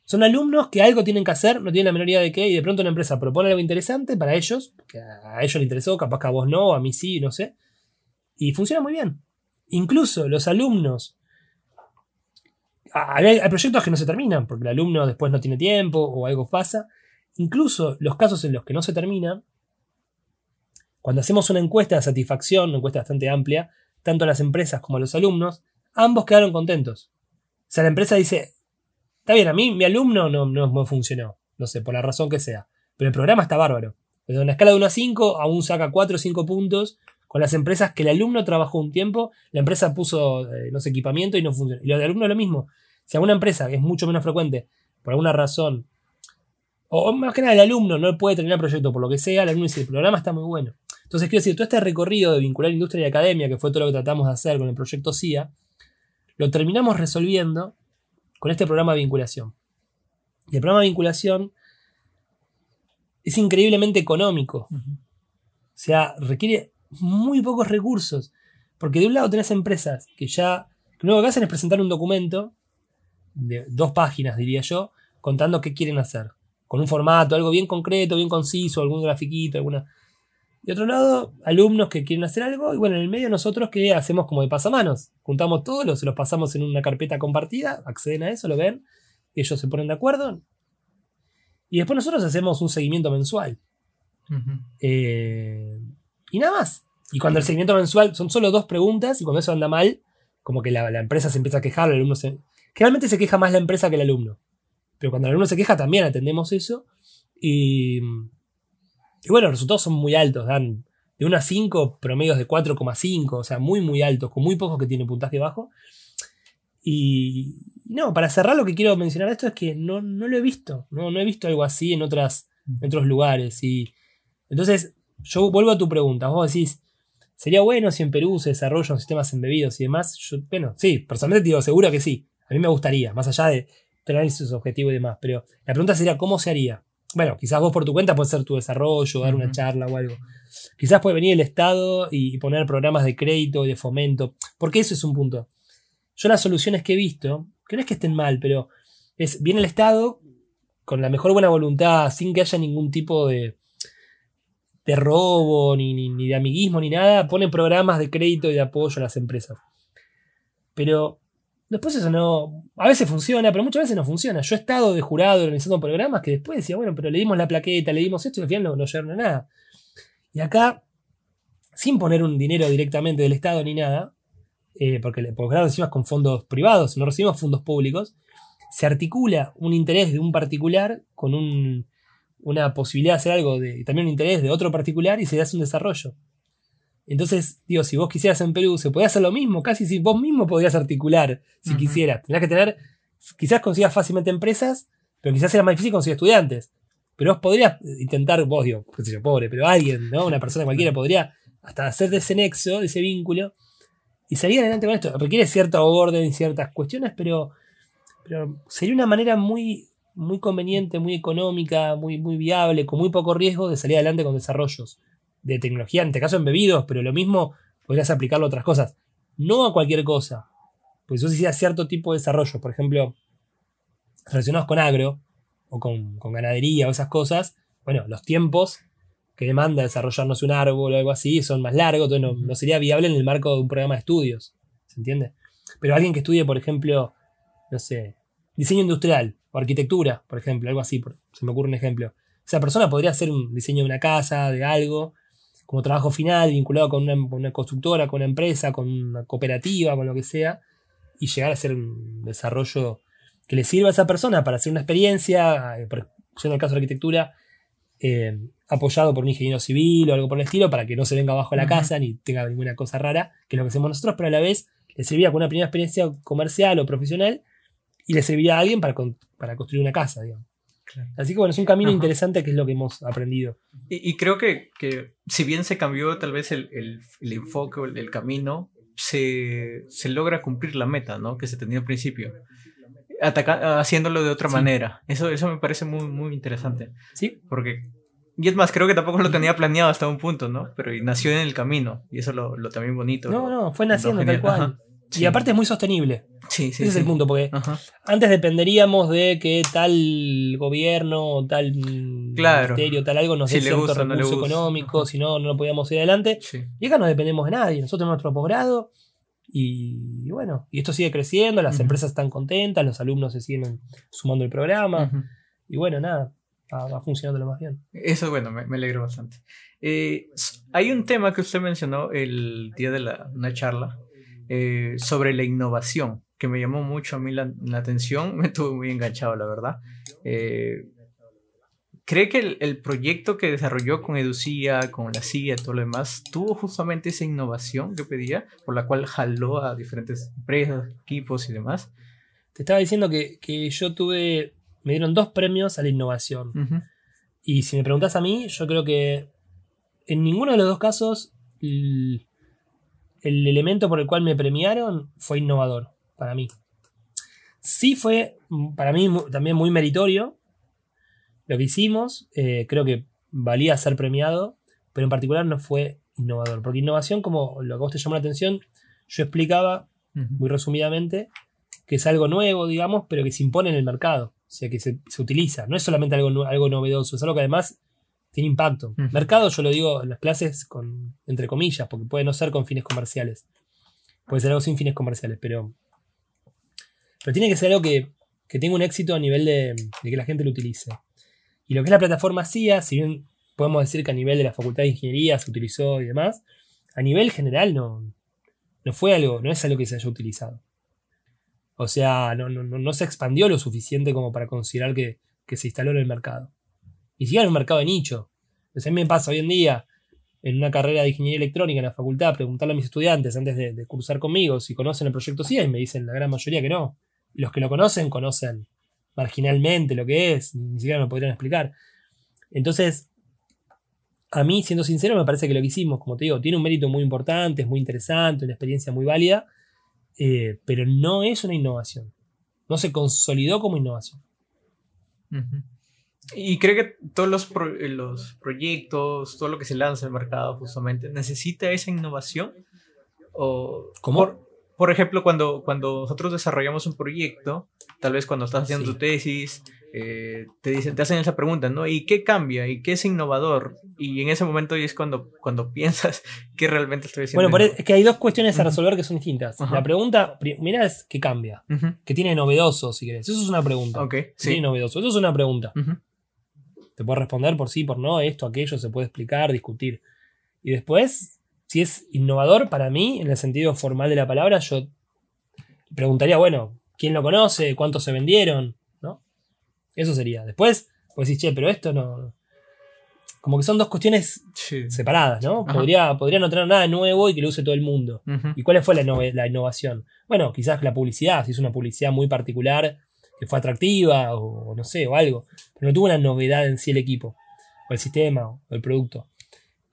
Speaker 2: Son alumnos que algo tienen que hacer, no tienen la menor idea de qué, y de pronto una empresa propone algo interesante para ellos, que a ellos les interesó, capaz que a vos no, a mí sí, no sé. Y funciona muy bien. Incluso los alumnos. Hay, proyectos que no se terminan, porque el alumno después no tiene tiempo o algo pasa. Incluso los casos en los que no se terminan, cuando hacemos una encuesta de satisfacción, una encuesta bastante amplia, tanto a las empresas como a los alumnos, ambos quedaron contentos. O sea, la empresa dice, Está bien, a mí mi alumno no, no, funcionó, no sé, por la razón que sea, pero el programa está bárbaro. Desde una escala de 1 a 5, aún saca 4 o 5 puntos. Con las empresas que el alumno trabajó un tiempo, la empresa puso eh, los equipamientos y no funcionó. Y lo del alumno es lo mismo. Si a una empresa, que es mucho menos frecuente, por alguna razón, o, más que nada el alumno no puede terminar el proyecto por lo que sea, el alumno dice, el programa está muy bueno. Entonces, quiero decir, todo este recorrido de vincular industria y academia, que fue todo lo que tratamos de hacer con el proyecto CIA, lo terminamos resolviendo con este programa de vinculación. Y el programa de vinculación es increíblemente económico. O sea, requiere muy pocos recursos. Porque de un lado tenés empresas que ya Lo único que hacen es presentar un documento de dos páginas, diría yo, contando qué quieren hacer. Con un formato, algo bien concreto, bien conciso, algún grafiquito, alguna. De otro lado, alumnos que quieren hacer algo, y bueno, en el medio nosotros que hacemos como de pasamanos. Juntamos todo, los, los pasamos en una carpeta compartida, acceden a eso, lo ven, ellos se ponen de acuerdo. Y después nosotros hacemos un seguimiento mensual. Eh, y nada más. Y cuando el seguimiento mensual son solo dos preguntas, y cuando eso anda mal, como que la, empresa se empieza a quejar, el alumno se. Generalmente se queja más la empresa que el alumno. Pero cuando el alumno se queja, también atendemos eso. Y. Y bueno, los resultados son muy altos, dan de 1 a 5, promedios de 4,5, o sea, muy, muy altos, con muy pocos que tienen puntaje bajo. Y no, para cerrar lo que quiero mencionar esto es que no, lo he visto, no, no he visto algo así en, otras, en otros lugares. Y entonces, yo vuelvo a tu pregunta, vos decís, ¿sería bueno si en Perú se desarrollan sistemas embebidos y demás? Bueno, sí, personalmente te digo, seguro que sí, a mí me gustaría, más allá de tener sus objetivos y demás, pero la pregunta sería, ¿cómo se haría? Bueno, quizás vos por tu cuenta puede ser tu desarrollo, dar una charla o algo. Quizás puede venir el Estado y poner programas de crédito y de fomento, porque eso es un punto. Yo las soluciones que he visto, que no es que estén mal, pero es, viene el Estado con la mejor buena voluntad, sin que haya ningún tipo de, de robo, ni, ni, de amiguismo, ni nada, pone programas de crédito y de apoyo a las empresas. Pero después eso no. A veces funciona, pero muchas veces no funciona. Yo he estado de jurado organizando programas que después decía, bueno, pero le dimos la plaqueta, le dimos esto y al final no, no llegaron a nada. Y acá, sin poner un dinero directamente del Estado ni nada, eh, porque el posgrado encima con fondos privados, no recibimos fondos públicos, se articula un interés de un particular con una posibilidad de hacer algo, de, también un interés de otro particular y se hace un desarrollo. Entonces, digo, si vos quisieras en Perú, se podía hacer lo mismo, casi si vos mismo podrías articular, si quisieras. Tendrías que tener, quizás consigas fácilmente empresas, pero quizás era más difícil conseguir estudiantes. Pero vos podrías intentar, vos digo, qué sé yo, pobre, pero alguien, ¿no? Una persona cualquiera podría hasta hacer de ese nexo, de ese vínculo, y salir adelante con esto. Requiere cierto orden, ciertas cuestiones, pero, pero sería una manera muy, muy conveniente, muy económica, muy, muy viable, con muy poco riesgo de salir adelante con desarrollos de tecnología, en este caso en bebidos, pero lo mismo podrías aplicarlo a otras cosas. No a cualquier cosa. Pues eso hiciera cierto tipo de desarrollo, por ejemplo, relacionados con agro o con, con ganadería o esas cosas, bueno, los tiempos que demanda desarrollarnos un árbol o algo así son más largos, entonces no, sería viable en el marco de un programa de estudios. ¿Se entiende? Pero alguien que estudie, por ejemplo, no sé, diseño industrial o arquitectura, por ejemplo, algo así, se me ocurre un ejemplo. Esa persona podría hacer un diseño de una casa, de algo, como trabajo final, vinculado con una, constructora, con una empresa, con una cooperativa, con lo que sea, y llegar a hacer un desarrollo que le sirva a esa persona para hacer una experiencia, eh, por en el caso de arquitectura, eh, apoyado por un ingeniero civil o algo por el estilo, para que no se venga abajo de la casa ni tenga ninguna cosa rara, que es lo que hacemos nosotros, pero a la vez le serviría con una primera experiencia comercial o profesional y le serviría a alguien para, para construir una casa, Así que bueno, es un camino interesante que es lo que hemos aprendido.
Speaker 1: Y, creo que, si bien se cambió tal vez el, enfoque o el, camino, se, logra cumplir la meta ¿no? que se tenía al principio. haciéndolo de otra manera. Eso, eso me parece muy, muy interesante.
Speaker 2: Sí.
Speaker 1: Porque y es más, creo que tampoco lo tenía planeado hasta un punto, ¿no? Pero nació en el camino. Y eso lo, lo también bonito.
Speaker 2: No, no, fue naciendo tal cual. Y aparte es muy sostenible.
Speaker 1: Sí, sí.
Speaker 2: Ese es el punto, porque antes dependeríamos de que tal gobierno, tal ministerio, tal algo nos dé cierto recurso económico, si no, no lo podíamos ir adelante. Y acá no dependemos de nadie. Nosotros tenemos nuestro posgrado. Y, bueno, y esto sigue creciendo, las empresas están contentas, los alumnos se siguen sumando el programa. Y bueno, nada, va, funcionando lo más bien.
Speaker 1: Eso, bueno, me, me alegro bastante. Eh, hay un tema que usted mencionó el día de la, una charla eh, sobre la innovación, que me llamó mucho a mí la, atención, (laughs) me tuve muy enganchado, la verdad. Eh, ¿Cree que el, el, proyecto que desarrolló con Educía, con la CIA y todo lo demás, tuvo justamente esa innovación que pedía, por la cual jaló a diferentes empresas, equipos y demás?
Speaker 2: Te estaba diciendo que, que yo tuve me dieron dos premios a la innovación. Y si me preguntas a mí, yo creo que en ninguno de los dos casos el, elemento por el cual me premiaron fue innovador para mí. Sí fue para mí también muy meritorio lo que hicimos, eh, creo que valía ser premiado, pero en particular no fue innovador, porque innovación, como lo que a vos te llamó la atención, yo explicaba muy resumidamente, que es algo nuevo, digamos, pero que se impone en el mercado, o sea, que se, utiliza. No es solamente algo, algo novedoso, es algo que además tiene impacto. Mercado, yo lo digo en las clases con, entre comillas, porque puede no ser con fines comerciales. Puede ser algo sin fines comerciales, pero, pero tiene que ser algo que, tenga un éxito a nivel de, que la gente lo utilice. Y lo que es la plataforma CIA, si bien podemos decir que a nivel de la Facultad de Ingeniería se utilizó y demás, a nivel general no, no fue algo, no es algo que se haya utilizado. O sea, no, no, se expandió lo suficiente como para considerar que, se instaló en el mercado. Y siquiera en un mercado de nicho. Pues a mí me pasa hoy en día, en una carrera de ingeniería electrónica en la facultad, preguntarle a mis estudiantes antes de, cursar conmigo si conocen el proyecto CIA y me dicen la gran mayoría que no. Los que lo conocen, conocen marginalmente lo que es, ni siquiera me podrían explicar. Entonces, a mí, siendo sincero, me parece que lo que hicimos, como te digo, tiene un mérito muy importante, es muy interesante, una experiencia muy válida, eh, pero no es una innovación. No se consolidó como innovación.
Speaker 1: ¿Y cree que todos los, eh, los, proyectos, todo lo que se lanza al mercado justamente, necesita esa innovación? O,
Speaker 2: ¿Cómo?
Speaker 1: Por, ejemplo, cuando, cuando nosotros desarrollamos un proyecto, tal vez cuando estás haciendo tu tesis, eh, te, dicen, te hacen esa pregunta, ¿no? ¿Y qué cambia? ¿Y qué es innovador? Y en ese momento es cuando, cuando (laughs) piensas que realmente estoy haciendo.
Speaker 2: Bueno, es que hay dos cuestiones a resolver que son distintas. La pregunta, mira, es qué cambia. ¿Qué tiene novedoso, si querés? Eso es una pregunta.
Speaker 1: Ok,
Speaker 2: sí. Tiene novedoso. Eso es una pregunta. Te puedes responder por sí, por no, esto, aquello, se puede explicar, discutir. Y después, si es innovador para mí, en el sentido formal de la palabra, yo preguntaría, bueno, ¿quién lo conoce? ¿Cuántos se vendieron? Eso sería. Después, pues decís, che, pero esto no. Como que son dos cuestiones separadas, ¿no? Podría, podría, no tener nada nuevo y que lo use todo el mundo. ¿Y cuál fue la, la, innovación? Bueno, quizás la publicidad, si es una publicidad muy particular, que fue atractiva, o, no sé, o algo. Pero no tuvo una novedad en sí el equipo, o el sistema, o el producto.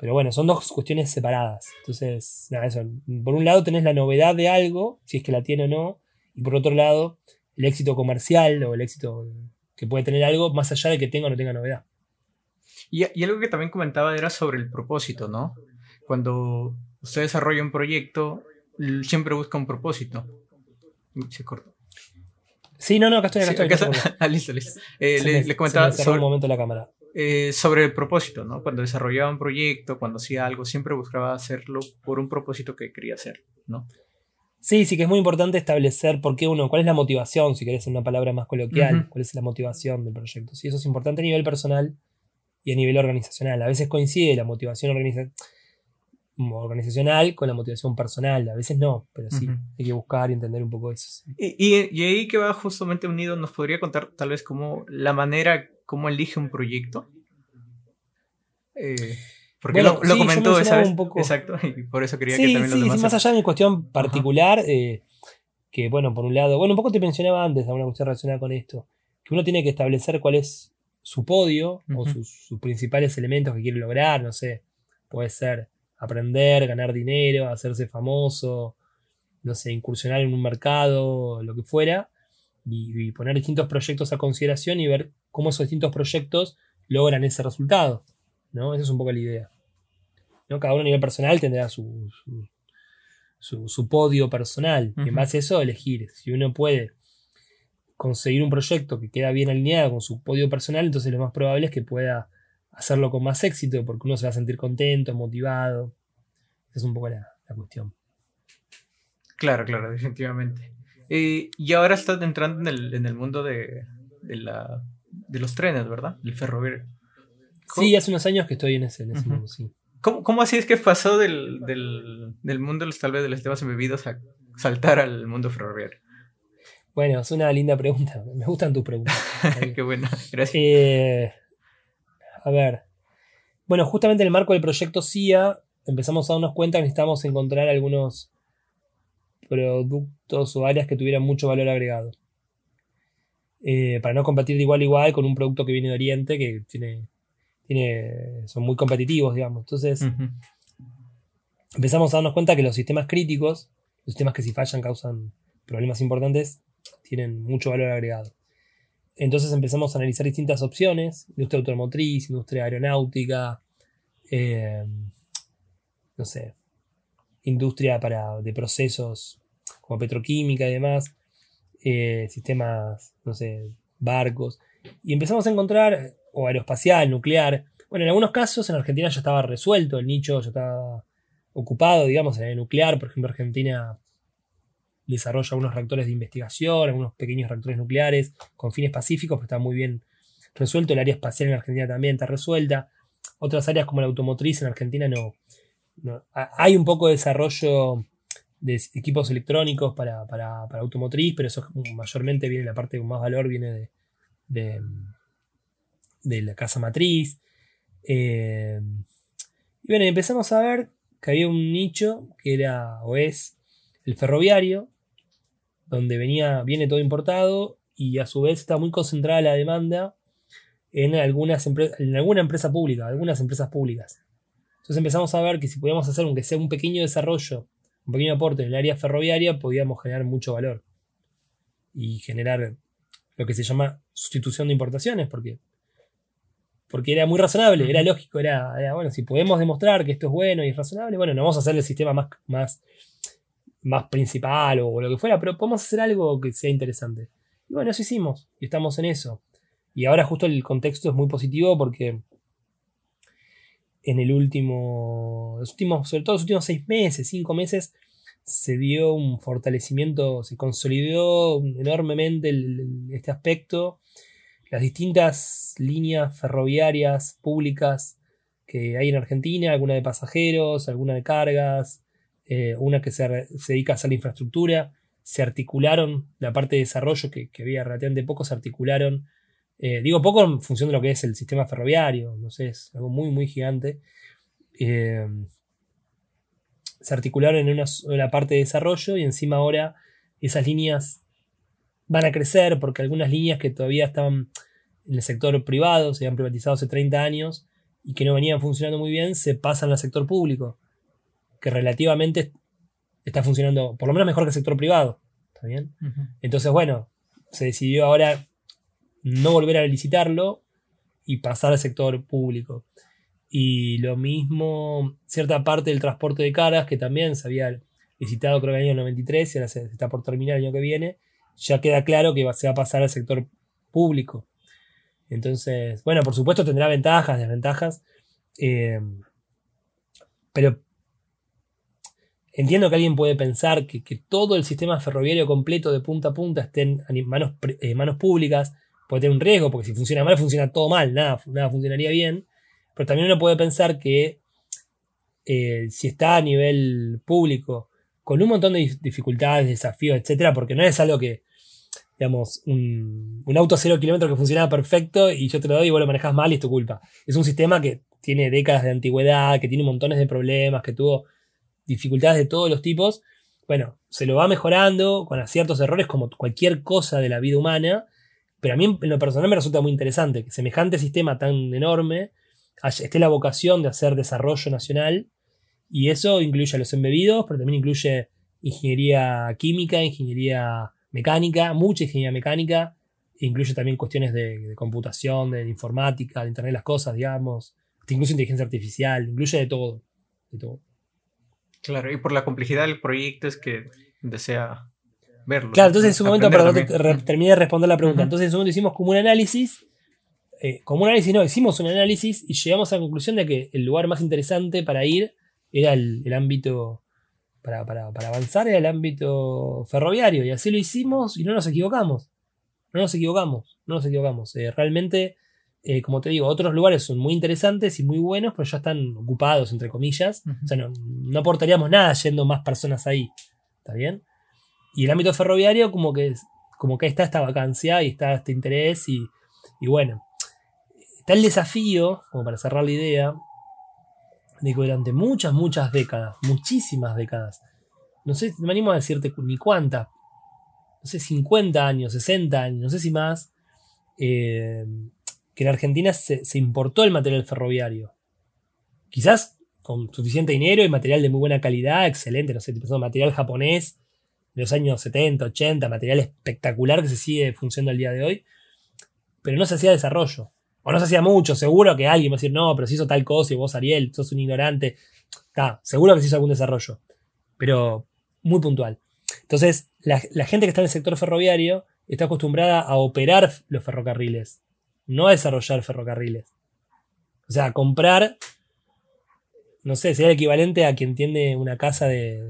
Speaker 2: Pero bueno, son dos cuestiones separadas. Entonces, nada, eso. Por un lado tenés la novedad de algo, si es que la tiene o no, y por otro lado, el éxito comercial o el éxito que puede tener algo más allá de que tenga o no tenga novedad.
Speaker 1: Y, algo que también comentaba era sobre el propósito, ¿no? Cuando usted desarrolla un proyecto, siempre busca un propósito. Se cortó.
Speaker 2: Sí, no, no, acá estoy, acá estoy. (laughs)
Speaker 1: ah, listo, listo. Eh, le, comentaba
Speaker 2: sobre, un momento la cámara.
Speaker 1: Eh, sobre el propósito, ¿no? Cuando desarrollaba un proyecto, cuando hacía algo, siempre buscaba hacerlo por un propósito que quería hacer, ¿no?
Speaker 2: Sí, sí que es muy importante establecer por qué uno, cuál es la motivación, si querés una palabra más coloquial, cuál es la motivación del proyecto. Sí, eso es importante a nivel personal y a nivel organizacional. A veces coincide la motivación organizacional con la motivación personal, a veces no, pero sí, hay que buscar y entender un poco eso.
Speaker 1: Y, ahí que va justamente unido, ¿nos podría contar tal vez cómo la manera, cómo elige un proyecto? Eh, porque lo, comentó esa vez. Un poco... Exacto, (laughs) y por eso quería que también
Speaker 2: lo demás. Más allá de mi cuestión particular, eh, que bueno, por un lado, bueno, un poco te mencionaba antes, alguna cuestión relacionada con esto, que uno tiene que establecer cuál es su podio o sus, principales elementos que quiere lograr, no sé, puede ser aprender, ganar dinero, hacerse famoso, no sé, incursionar en un mercado, lo que fuera, y, y poner distintos proyectos a consideración y ver cómo esos distintos proyectos logran ese resultado. ¿no? Esa es un poco la idea. Cada uno a nivel personal tendrá su, su, podio personal. Y en base a eso elegir. Si uno puede conseguir un proyecto que queda bien alineado con su podio personal, entonces lo más probable es que pueda hacerlo con más éxito, porque uno se va a sentir contento, motivado. Esa es un poco la, cuestión.
Speaker 1: Claro, claro, definitivamente. Eh, y ahora estás entrando en el, en el mundo de, de, la, de los trenes, ¿verdad? El ferroviario.
Speaker 2: Sí, hace unos años que estoy en ese, mundo, sí.
Speaker 1: ¿Cómo, así es que pasó del, mundo tal vez de los temas embebidos a saltar al mundo ferroviario?
Speaker 2: Bueno, es una linda pregunta. Me gustan tus preguntas. (laughs)
Speaker 1: Qué bueno, gracias.
Speaker 2: Eh, a ver. Bueno, justamente en el marco del proyecto CIA empezamos a darnos cuenta que necesitamos encontrar algunos productos o áreas que tuvieran mucho valor agregado. Eh, para no competir de igual a igual con un producto que viene de Oriente que tiene tiene, son muy competitivos, digamos. Entonces, empezamos a darnos cuenta que los sistemas críticos, los sistemas que si fallan causan problemas importantes, tienen mucho valor agregado. Entonces empezamos a analizar distintas opciones, industria automotriz, industria aeronáutica, eh, no sé, industria para, de procesos como petroquímica y demás, eh, sistemas, no sé, barcos. Y empezamos a encontrar, o aeroespacial, nuclear. Bueno, en algunos casos en Argentina ya estaba resuelto, el nicho ya estaba ocupado, digamos, en el nuclear. Por ejemplo, Argentina desarrolla algunos reactores de investigación, algunos pequeños reactores nucleares con fines pacíficos, pero está muy bien resuelto. El área espacial en Argentina también está resuelta. Otras áreas como la automotriz en Argentina no. Hay un poco de desarrollo de equipos electrónicos para, automotriz, pero eso mayormente viene, la parte con más valor viene de, de, la casa matriz. Eh, y bueno, empezamos a ver que había un nicho que era o es el ferroviario, donde venía, viene todo importado y a su vez está muy concentrada la demanda en, algunas en alguna empresa pública, algunas empresas públicas. Entonces empezamos a ver que si podíamos hacer, aunque sea un pequeño desarrollo, un pequeño aporte en el área ferroviaria, podíamos generar mucho valor y generar lo que se llama sustitución de importaciones, porque, porque era muy razonable, era lógico, era, bueno, si podemos demostrar que esto es bueno y es razonable, bueno, no vamos a hacer el sistema más, más, más principal o lo que fuera, pero podemos hacer algo que sea interesante. Y bueno, eso hicimos, y estamos en eso. Y ahora justo el contexto es muy positivo porque en el último, últimos, sobre todo los últimos seis meses, cinco meses, se dio un fortalecimiento, se consolidó enormemente este aspecto. Las distintas líneas ferroviarias públicas que hay en Argentina, alguna de pasajeros, alguna de cargas, eh, una que se, dedica a hacer la infraestructura, se articularon, la parte de desarrollo que, que había relativamente poco, se articularon eh, digo poco en función de lo que es el sistema ferroviario, no sé, es algo muy, muy gigante. Eh, se articularon en una sola parte de desarrollo y encima ahora esas líneas van a crecer porque algunas líneas que todavía estaban en el sector privado, se habían privatizado hace 30 años y que no venían funcionando muy bien, se pasan al sector público, que relativamente está funcionando por lo menos mejor que el sector privado. ¿Está bien? Entonces, bueno, se decidió ahora no volver a licitarlo y pasar al sector público. Y lo mismo, cierta parte del transporte de cargas, que también se había licitado creo que en el año 93 y ahora se está por terminar el año que viene, ya queda claro que se va a pasar al sector público. Entonces, bueno, por supuesto tendrá ventajas, desventajas, eh, pero entiendo que alguien puede pensar que, todo el sistema ferroviario completo de punta a punta esté en manos, en manos públicas, puede tener un riesgo, porque si funciona mal, funciona todo mal, nada, nada funcionaría bien. Pero también uno puede pensar que eh, si está a nivel público, con un montón de dificultades, desafíos, etcétera, porque no es algo que, digamos, un, auto a cero kilómetros que funciona perfecto y yo te lo doy y vos lo manejas mal y es tu culpa. Es un sistema que tiene décadas de antigüedad, que tiene montones de problemas, que tuvo dificultades de todos los tipos. Bueno, se lo va mejorando con ciertos errores como cualquier cosa de la vida humana, pero a mí en lo personal me resulta muy interesante que semejante sistema tan enorme esté la vocación de hacer desarrollo nacional y eso incluye a los embebidos, pero también incluye ingeniería química, ingeniería mecánica, mucha ingeniería mecánica, e incluye también cuestiones de, computación, de, informática, de Internet de las cosas, digamos, incluso inteligencia artificial, incluye de todo, de todo.
Speaker 1: Claro, y por la complejidad del proyecto es que desea
Speaker 2: Claro, entonces en su momento, perdón, terminé de responder la pregunta. Entonces en su momento hicimos como un análisis, eh, como un análisis, no, hicimos un análisis y llegamos a la conclusión de que el lugar más interesante para ir era el, ámbito, para, avanzar era el ámbito ferroviario. Y así lo hicimos y no nos equivocamos. No nos equivocamos, no nos equivocamos. Eh, realmente, eh, como te digo, otros lugares son muy interesantes y muy buenos, pero ya están ocupados, entre comillas. O sea, no, no aportaríamos nada yendo más personas ahí. ¿Está bien? Y el ámbito ferroviario como que, como que está esta vacancia y está este interés y, bueno, está el desafío, como para cerrar la idea, de que durante muchas, muchas décadas, muchísimas décadas, no sé, me animo a decirte ni cuántas, no sé, 50 años, 60 años, no sé si más, eh, que en Argentina se, importó el material ferroviario. Quizás con suficiente dinero y material de muy buena calidad, excelente, no sé, material japonés de los años 70, 80, material espectacular que se sigue funcionando al día de hoy, pero no se hacía desarrollo. O no se hacía mucho, seguro que alguien va a decir, no, pero se hizo tal cosa y vos, Ariel, sos un ignorante. Está, seguro que se hizo algún desarrollo, pero muy puntual. Entonces, la, gente que está en el sector ferroviario está acostumbrada a operar los ferrocarriles, no a desarrollar ferrocarriles. O sea, comprar, no sé, sería el equivalente a quien tiene una casa de,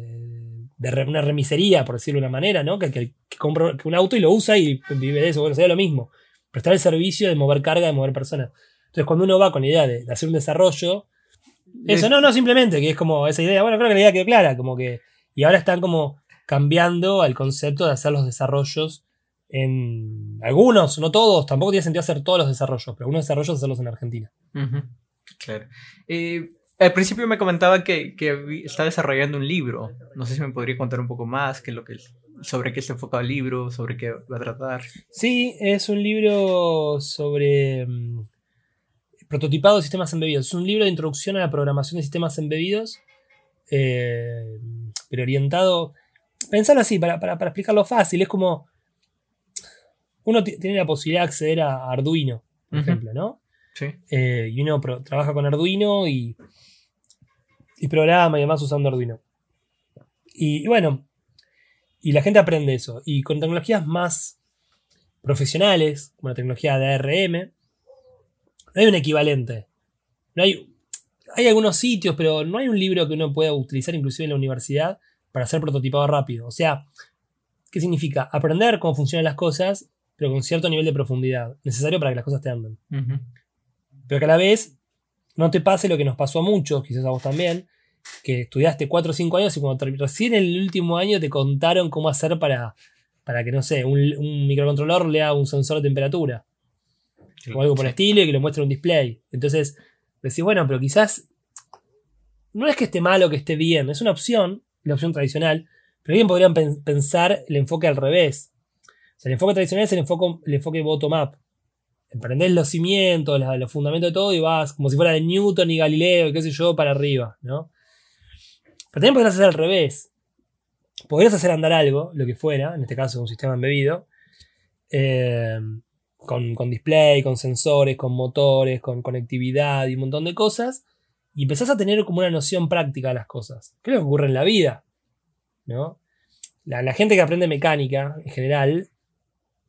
Speaker 2: de, una remisería, por decirlo de una manera, ¿no? Que, compra un auto y lo usa y vive de eso. Bueno, sería lo mismo. Prestar el servicio de mover carga, de mover personas. Entonces, cuando uno va con la idea de, hacer un desarrollo, eso no, no, simplemente, que es como esa idea, bueno, creo que la idea quedó clara, como que, y ahora están como cambiando al concepto de hacer los desarrollos en algunos, no todos, tampoco tiene sentido hacer todos los desarrollos, pero algunos desarrollos hacerlos en Argentina.
Speaker 1: Claro. Eh, al principio me comentaba que, está desarrollando un libro. No sé si me podría contar un poco más que lo que, sobre qué está enfocado el libro, sobre qué va a tratar.
Speaker 2: Sí, es un libro sobre mm, prototipado de sistemas embebidos. Es un libro de introducción a la programación de sistemas embebidos, eh, pero orientado. Pensarlo así, para, explicarlo fácil, es como. Uno tiene la posibilidad de acceder a Arduino, por ejemplo, ¿no?
Speaker 1: Sí.
Speaker 2: Eh, y uno trabaja con Arduino y, y programa y demás usando Arduino. Y, y, bueno, y la gente aprende eso. Y con tecnologías más profesionales, como la tecnología de ARM, no hay un equivalente. No hay, hay algunos sitios, pero no hay un libro que uno pueda utilizar inclusive en la universidad para hacer prototipado rápido. O sea, ¿qué significa? Aprender cómo funcionan las cosas, pero con cierto nivel de profundidad, necesario para que las cosas te anden. Pero que a la vez no te pase lo que nos pasó a muchos, quizás a vos también, que estudiaste 4 o 5 años y cuando recién en el último año te contaron cómo hacer para, para que, no sé, un, un microcontrolador lea un sensor de temperatura o algo por el estilo y que lo muestre un display. Entonces, decís, bueno, pero quizás no es que esté mal o que esté bien, es una opción, la opción tradicional, pero bien podrían pensar el enfoque al revés. Sea, el enfoque tradicional es el enfoque, el enfoque bottom-up. Emprendés los cimientos, los, fundamentos de todo y vas como si fuera de Newton y Galileo y qué sé yo para arriba, ¿no? Pero también podrías hacer al revés. Podrías hacer andar algo, lo que fuera, en este caso un sistema embebido, eh, con, display, con sensores, con motores, con conectividad y un montón de cosas, y empezás a tener como una noción práctica de las cosas. ¿Qué es lo que ocurre en la vida? ¿No? La, gente que aprende mecánica, en general,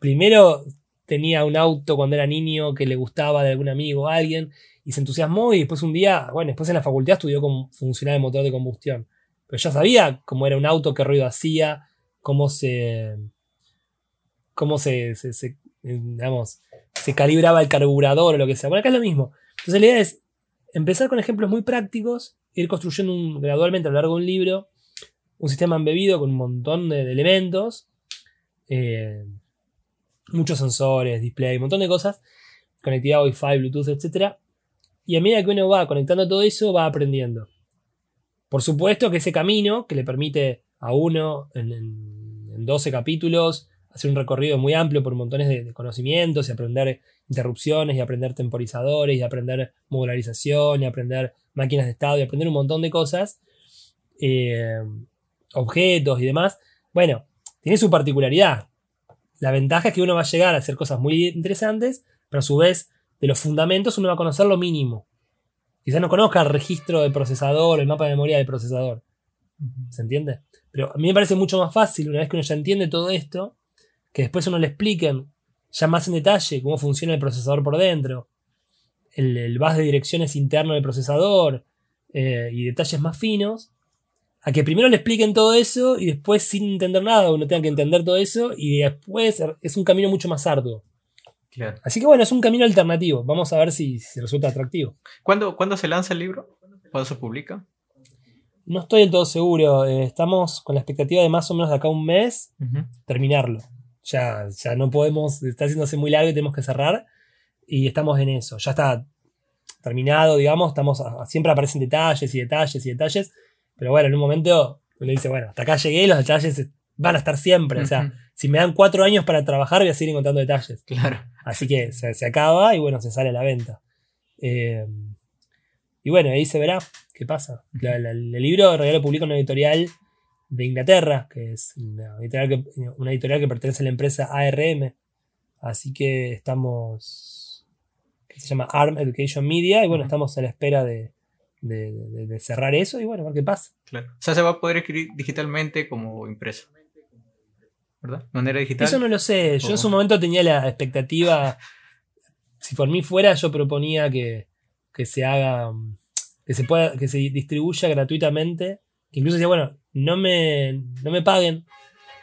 Speaker 2: primero tenía un auto cuando era niño que le gustaba de algún amigo o alguien, y se entusiasmó y después un día, bueno, después en la facultad estudió cómo funcionaba el motor de combustión. Pero ya sabía cómo era un auto, qué ruido hacía, cómo se... cómo se digamos, se calibraba el carburador o lo que sea. Bueno, acá es lo mismo. Entonces la idea es empezar con ejemplos muy prácticos, ir construyendo gradualmente a lo largo de un libro un sistema embebido con un montón de, elementos, eh, muchos sensores, display, un montón de cosas, conectividad Wi-Fi, Bluetooth, etc. Y a medida que uno va conectando todo eso, va aprendiendo. Por supuesto que ese camino que le permite a uno en, en 12 capítulos hacer un recorrido muy amplio por montones de, conocimientos y aprender interrupciones y aprender temporizadores y aprender modularización y aprender máquinas de estado y aprender un montón de cosas, eh, objetos y demás. Bueno, tiene su particularidad. La ventaja es que uno va a llegar a hacer cosas muy interesantes, pero a su vez de los fundamentos uno va a conocer lo mínimo. Quizás no conozca el registro del procesador, el mapa de memoria del procesador. ¿Se entiende? Pero a mí me parece mucho más fácil, una vez que uno ya entiende todo esto, que después uno le expliquen ya más en detalle cómo funciona el procesador por dentro, el, el bus de direcciones interno del procesador eh, y detalles más finos, a que primero le expliquen todo eso y después sin entender nada uno tenga que entender todo eso y después es un camino mucho más arduo. Así que bueno, es un camino alternativo. Vamos a ver si, resulta atractivo.
Speaker 1: ¿Cuándo, se lanza el libro? ¿Cuándo se publica?
Speaker 2: No estoy del todo seguro. Eh, estamos con la expectativa de más o menos de acá un mes terminarlo. Ya, ya no podemos, está haciéndose muy largo y tenemos que cerrar. Y estamos en eso. Ya está terminado, digamos. Estamos siempre aparecen detalles y detalles y detalles. Pero bueno, en un momento uno dice, bueno, hasta acá llegué, los detalles van a estar siempre. O sea, si me dan cuatro años para trabajar, voy a seguir encontrando detalles.
Speaker 1: Claro.
Speaker 2: Así que se, acaba y bueno, se sale a la venta. Eh, y bueno, ahí se verá qué pasa. el libro en realidad lo publica una editorial de Inglaterra, que es una editorial que, pertenece a la empresa ARM. Así que estamos, que se llama ARM Education Media, y bueno, estamos a la espera de, cerrar eso y bueno, a ver qué pasa.
Speaker 1: Claro. O sea, se va a poder escribir digitalmente como impreso. ¿verdad? Manera digital.
Speaker 2: Eso no lo sé. Yo en su momento tenía la expectativa. Si por mí fuera, yo proponía que, que se haga. que se pueda. que se distribuya gratuitamente. incluso decía, bueno, no me. no me paguen.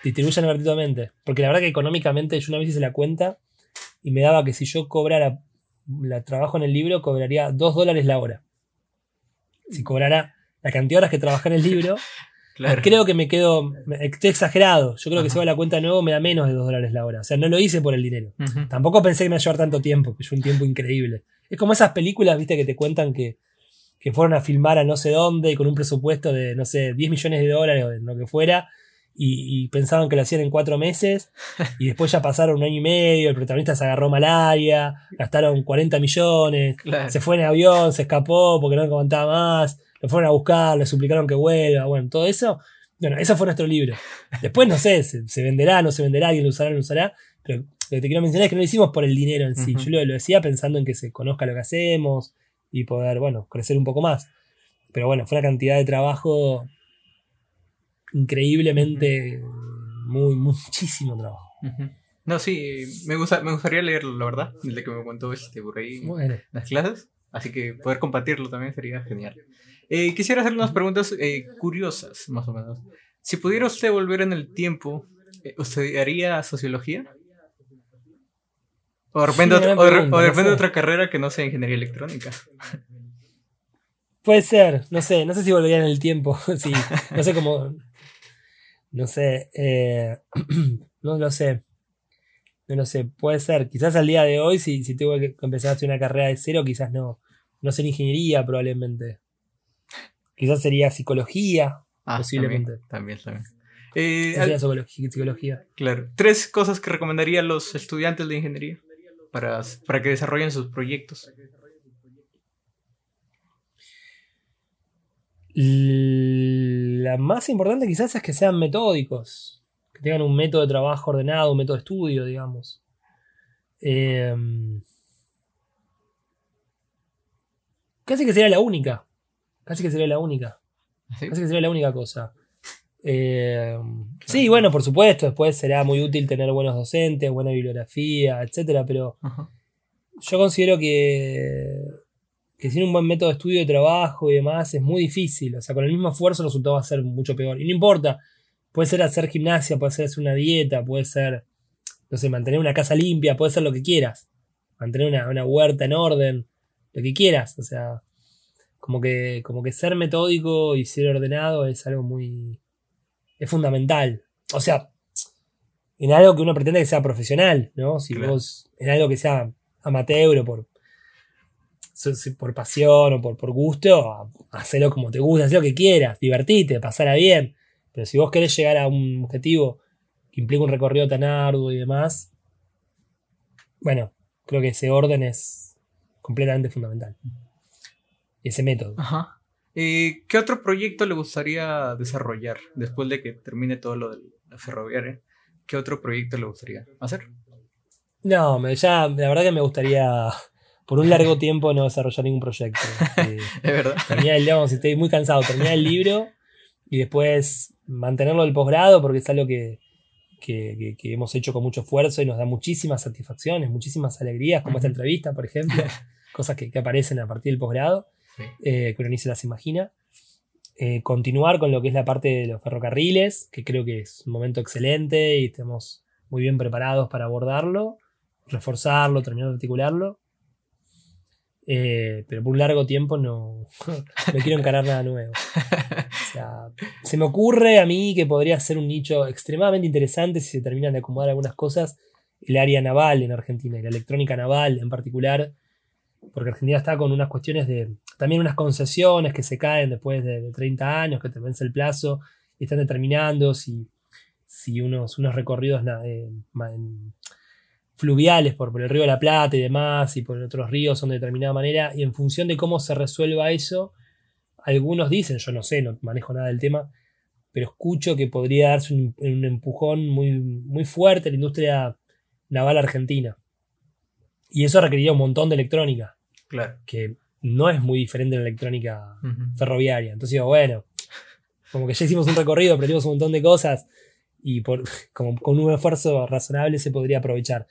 Speaker 2: Distribuyan gratuitamente. Porque la verdad que económicamente yo una vez hice la cuenta y me daba que si yo cobrara la trabajo en el libro, cobraría 2 dólares la hora. Si cobrara la cantidad de horas que trabajé en el libro, (laughs) creo que me quedo. Estoy exagerado. Yo creo que si va la cuenta de nuevo me da menos de 2 dólares la hora. O sea, no lo hice por el dinero. Tampoco pensé que me iba a llevar tanto tiempo, que es un tiempo increíble. Es como esas películas, viste, que te cuentan que, que fueron a filmar a no sé dónde y con un presupuesto de, no sé, 10 millones de dólares o de lo que fuera y, pensaban que lo hacían en cuatro meses (laughs) y después ya pasaron un año y medio, el protagonista se agarró malaria, gastaron 40 millones, se fue en avión, se escapó porque no aguantaba más, lo fueron a buscar, le suplicaron que vuelva, bueno, todo eso. Bueno, eso fue nuestro libro. Después no sé, se, venderá, no se venderá, alguien lo usará, no lo usará, pero lo que te quiero mencionar es que no lo hicimos por el dinero en sí. Yo lo, lo decía pensando en que se conozca lo que hacemos y poder, bueno, crecer un poco más. Pero bueno, fue una cantidad de trabajo increíblemente muy, muchísimo trabajo.
Speaker 1: No, sí, me, gusta, me gustaría leerlo, la verdad, desde que me contó este por ahí las clases. Así que poder compartirlo también sería genial. Eh, quisiera hacerle unas preguntas eh, curiosas, más o menos. Si pudiera usted volver en el tiempo, eh, ¿usted haría sociología? O de repente, otra carrera que no sea ingeniería electrónica.
Speaker 2: Puede ser, no sé, no sé si volvería en el tiempo. (laughs) sí, no sé cómo. No sé, eh, (clears throat) no lo sé. No lo sé, puede ser. Quizás al día de hoy, si, si tengo que empezar a hacer una carrera de cero, quizás no. No ser ingeniería, probablemente. Quizás sería psicología, ah, posiblemente.
Speaker 1: También, también.
Speaker 2: Eh, sería psicología,
Speaker 1: Claro. Tres cosas que recomendaría a los estudiantes de ingeniería para, para que desarrollen sus proyectos.
Speaker 2: La más importante quizás es que sean metódicos, que tengan un método de trabajo ordenado, un método de estudio, digamos. Em, casi que sería la única. Casi que sería la única. Casi que sería la única cosa. Em, sí, bueno, por supuesto, después será muy útil tener buenos docentes, buena bibliografía, etcétera, pero yo considero que que sin un buen método de estudio de trabajo y demás es muy difícil. O sea, con el mismo esfuerzo el resultado va a ser mucho peor. Y no importa, puede ser hacer gimnasia, puede ser hacer una dieta, puede ser, no sé, mantener una casa limpia, puede ser lo que quieras. Mantener una, huerta en orden, lo que quieras. O sea, como que, como que ser metódico y ser ordenado es algo muy... es fundamental. O sea, en algo que uno pretende que sea profesional, ¿no? Si vos, en algo que sea amateur o por, por pasión o por, por gusto, hacelo como te gusta, haz lo que quieras, divertite, pasará bien. Pero si vos querés llegar a un objetivo que implica un recorrido tan arduo y demás, bueno, creo que ese orden es completamente fundamental. Ese método.
Speaker 1: Ajá. Eh, ¿Qué otro proyecto le gustaría desarrollar después de que termine todo lo de la ferroviaria? ¿Qué otro proyecto le gustaría hacer?
Speaker 2: No, ya, la verdad que me gustaría por un largo tiempo no desarrollar ningún proyecto. (laughs)
Speaker 1: es verdad.
Speaker 2: Terminar el, digamos, estoy muy cansado, terminar el libro y después mantenerlo del posgrado porque es algo que, que, hemos hecho con mucho esfuerzo y nos da muchísimas satisfacciones, muchísimas alegrías, como esta entrevista, por ejemplo, (laughs) cosas que, aparecen a partir del posgrado, eh, que uno ni se las imagina. Eh, continuar con lo que es la parte de los ferrocarriles, que creo que es un momento excelente y estamos muy bien preparados para abordarlo, reforzarlo, terminar de articularlo. Eh, pero por un largo tiempo no, no quiero encarar nada nuevo. O sea, se me ocurre a mí que podría ser un nicho extremadamente interesante si se terminan de acomodar algunas cosas. El área naval en Argentina y la electrónica naval en particular, porque Argentina está con unas cuestiones de. también unas concesiones que se caen después de, 30 años, que te vence el plazo y están determinando si, si unos, unos recorridos eh, fluviales por, por, el río de la Plata y demás, y por otros ríos son de determinada manera, y en función de cómo se resuelva eso, algunos dicen, yo no sé, no manejo nada del tema, pero escucho que podría darse un, empujón muy, muy fuerte a la industria naval argentina. Y eso requeriría un montón de electrónica.
Speaker 1: Claro.
Speaker 2: Que no es muy diferente de la electrónica ferroviaria. Entonces digo, bueno, como que ya hicimos un recorrido, aprendimos un montón de cosas y por, (laughs) como, con un esfuerzo razonable se podría aprovechar.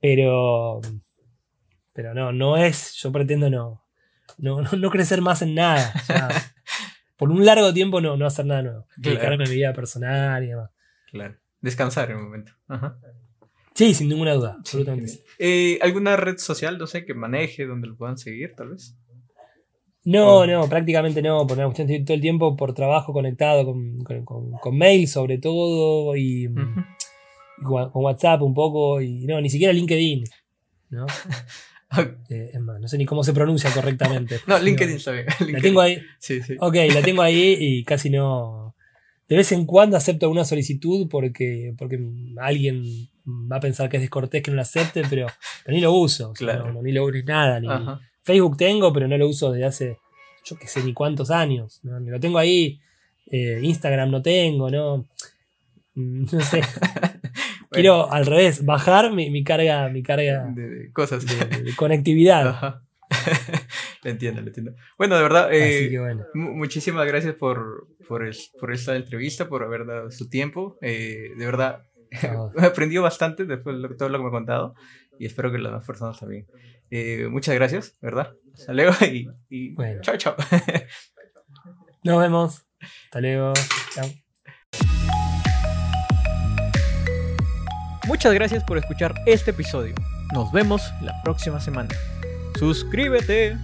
Speaker 2: Pero, pero no, no es, yo pretendo no, no, no, crecer más en nada. (laughs) por un largo tiempo no, no hacer nada nuevo. Dedicarme a mi vida personal y demás.
Speaker 1: Claro. Descansar en un momento. Ajá.
Speaker 2: Sí, sin ninguna duda, absolutamente.
Speaker 1: Eh, ¿Alguna red social, no sé, que maneje, donde lo puedan seguir, tal vez?
Speaker 2: No, no, prácticamente no, porque estoy todo el tiempo por trabajo conectado con, con, mail sobre todo y, con, WhatsApp un poco y no, ni siquiera LinkedIn, ¿no? (laughs) Eh, es más, no sé ni cómo se pronuncia correctamente. (laughs)
Speaker 1: no, LinkedIn está bien.
Speaker 2: La tengo ahí. Sí, sí. Ok, la tengo ahí y casi no. De vez en cuando acepto una solicitud porque, porque alguien va a pensar que es descortés que no la acepte, pero, ni lo uso. Claro. no, ni lo uso nada. Ni, Facebook tengo, pero no lo uso desde hace, yo qué sé, ni cuántos años. ¿no? Lo tengo ahí. Eh, Instagram no tengo, ¿no? Mm, no sé. (laughs) Quiero al revés, bajar mi, carga, mi carga
Speaker 1: de, cosas.
Speaker 2: De, conectividad. (laughs)
Speaker 1: lo entiendo, lo entiendo. Bueno, de verdad, eh, muchísimas gracias por, por, esta entrevista, por haber dado su tiempo. Eh, de verdad, me (laughs) aprendió bastante después de todo lo que me ha contado y espero que las demás personas también. Eh, muchas gracias, ¿verdad? Hasta luego (laughs) y, chao, chao. (laughs)
Speaker 2: Nos vemos. Hasta luego. Chao.
Speaker 1: Muchas gracias por escuchar este episodio. Nos vemos la próxima semana. Suscríbete.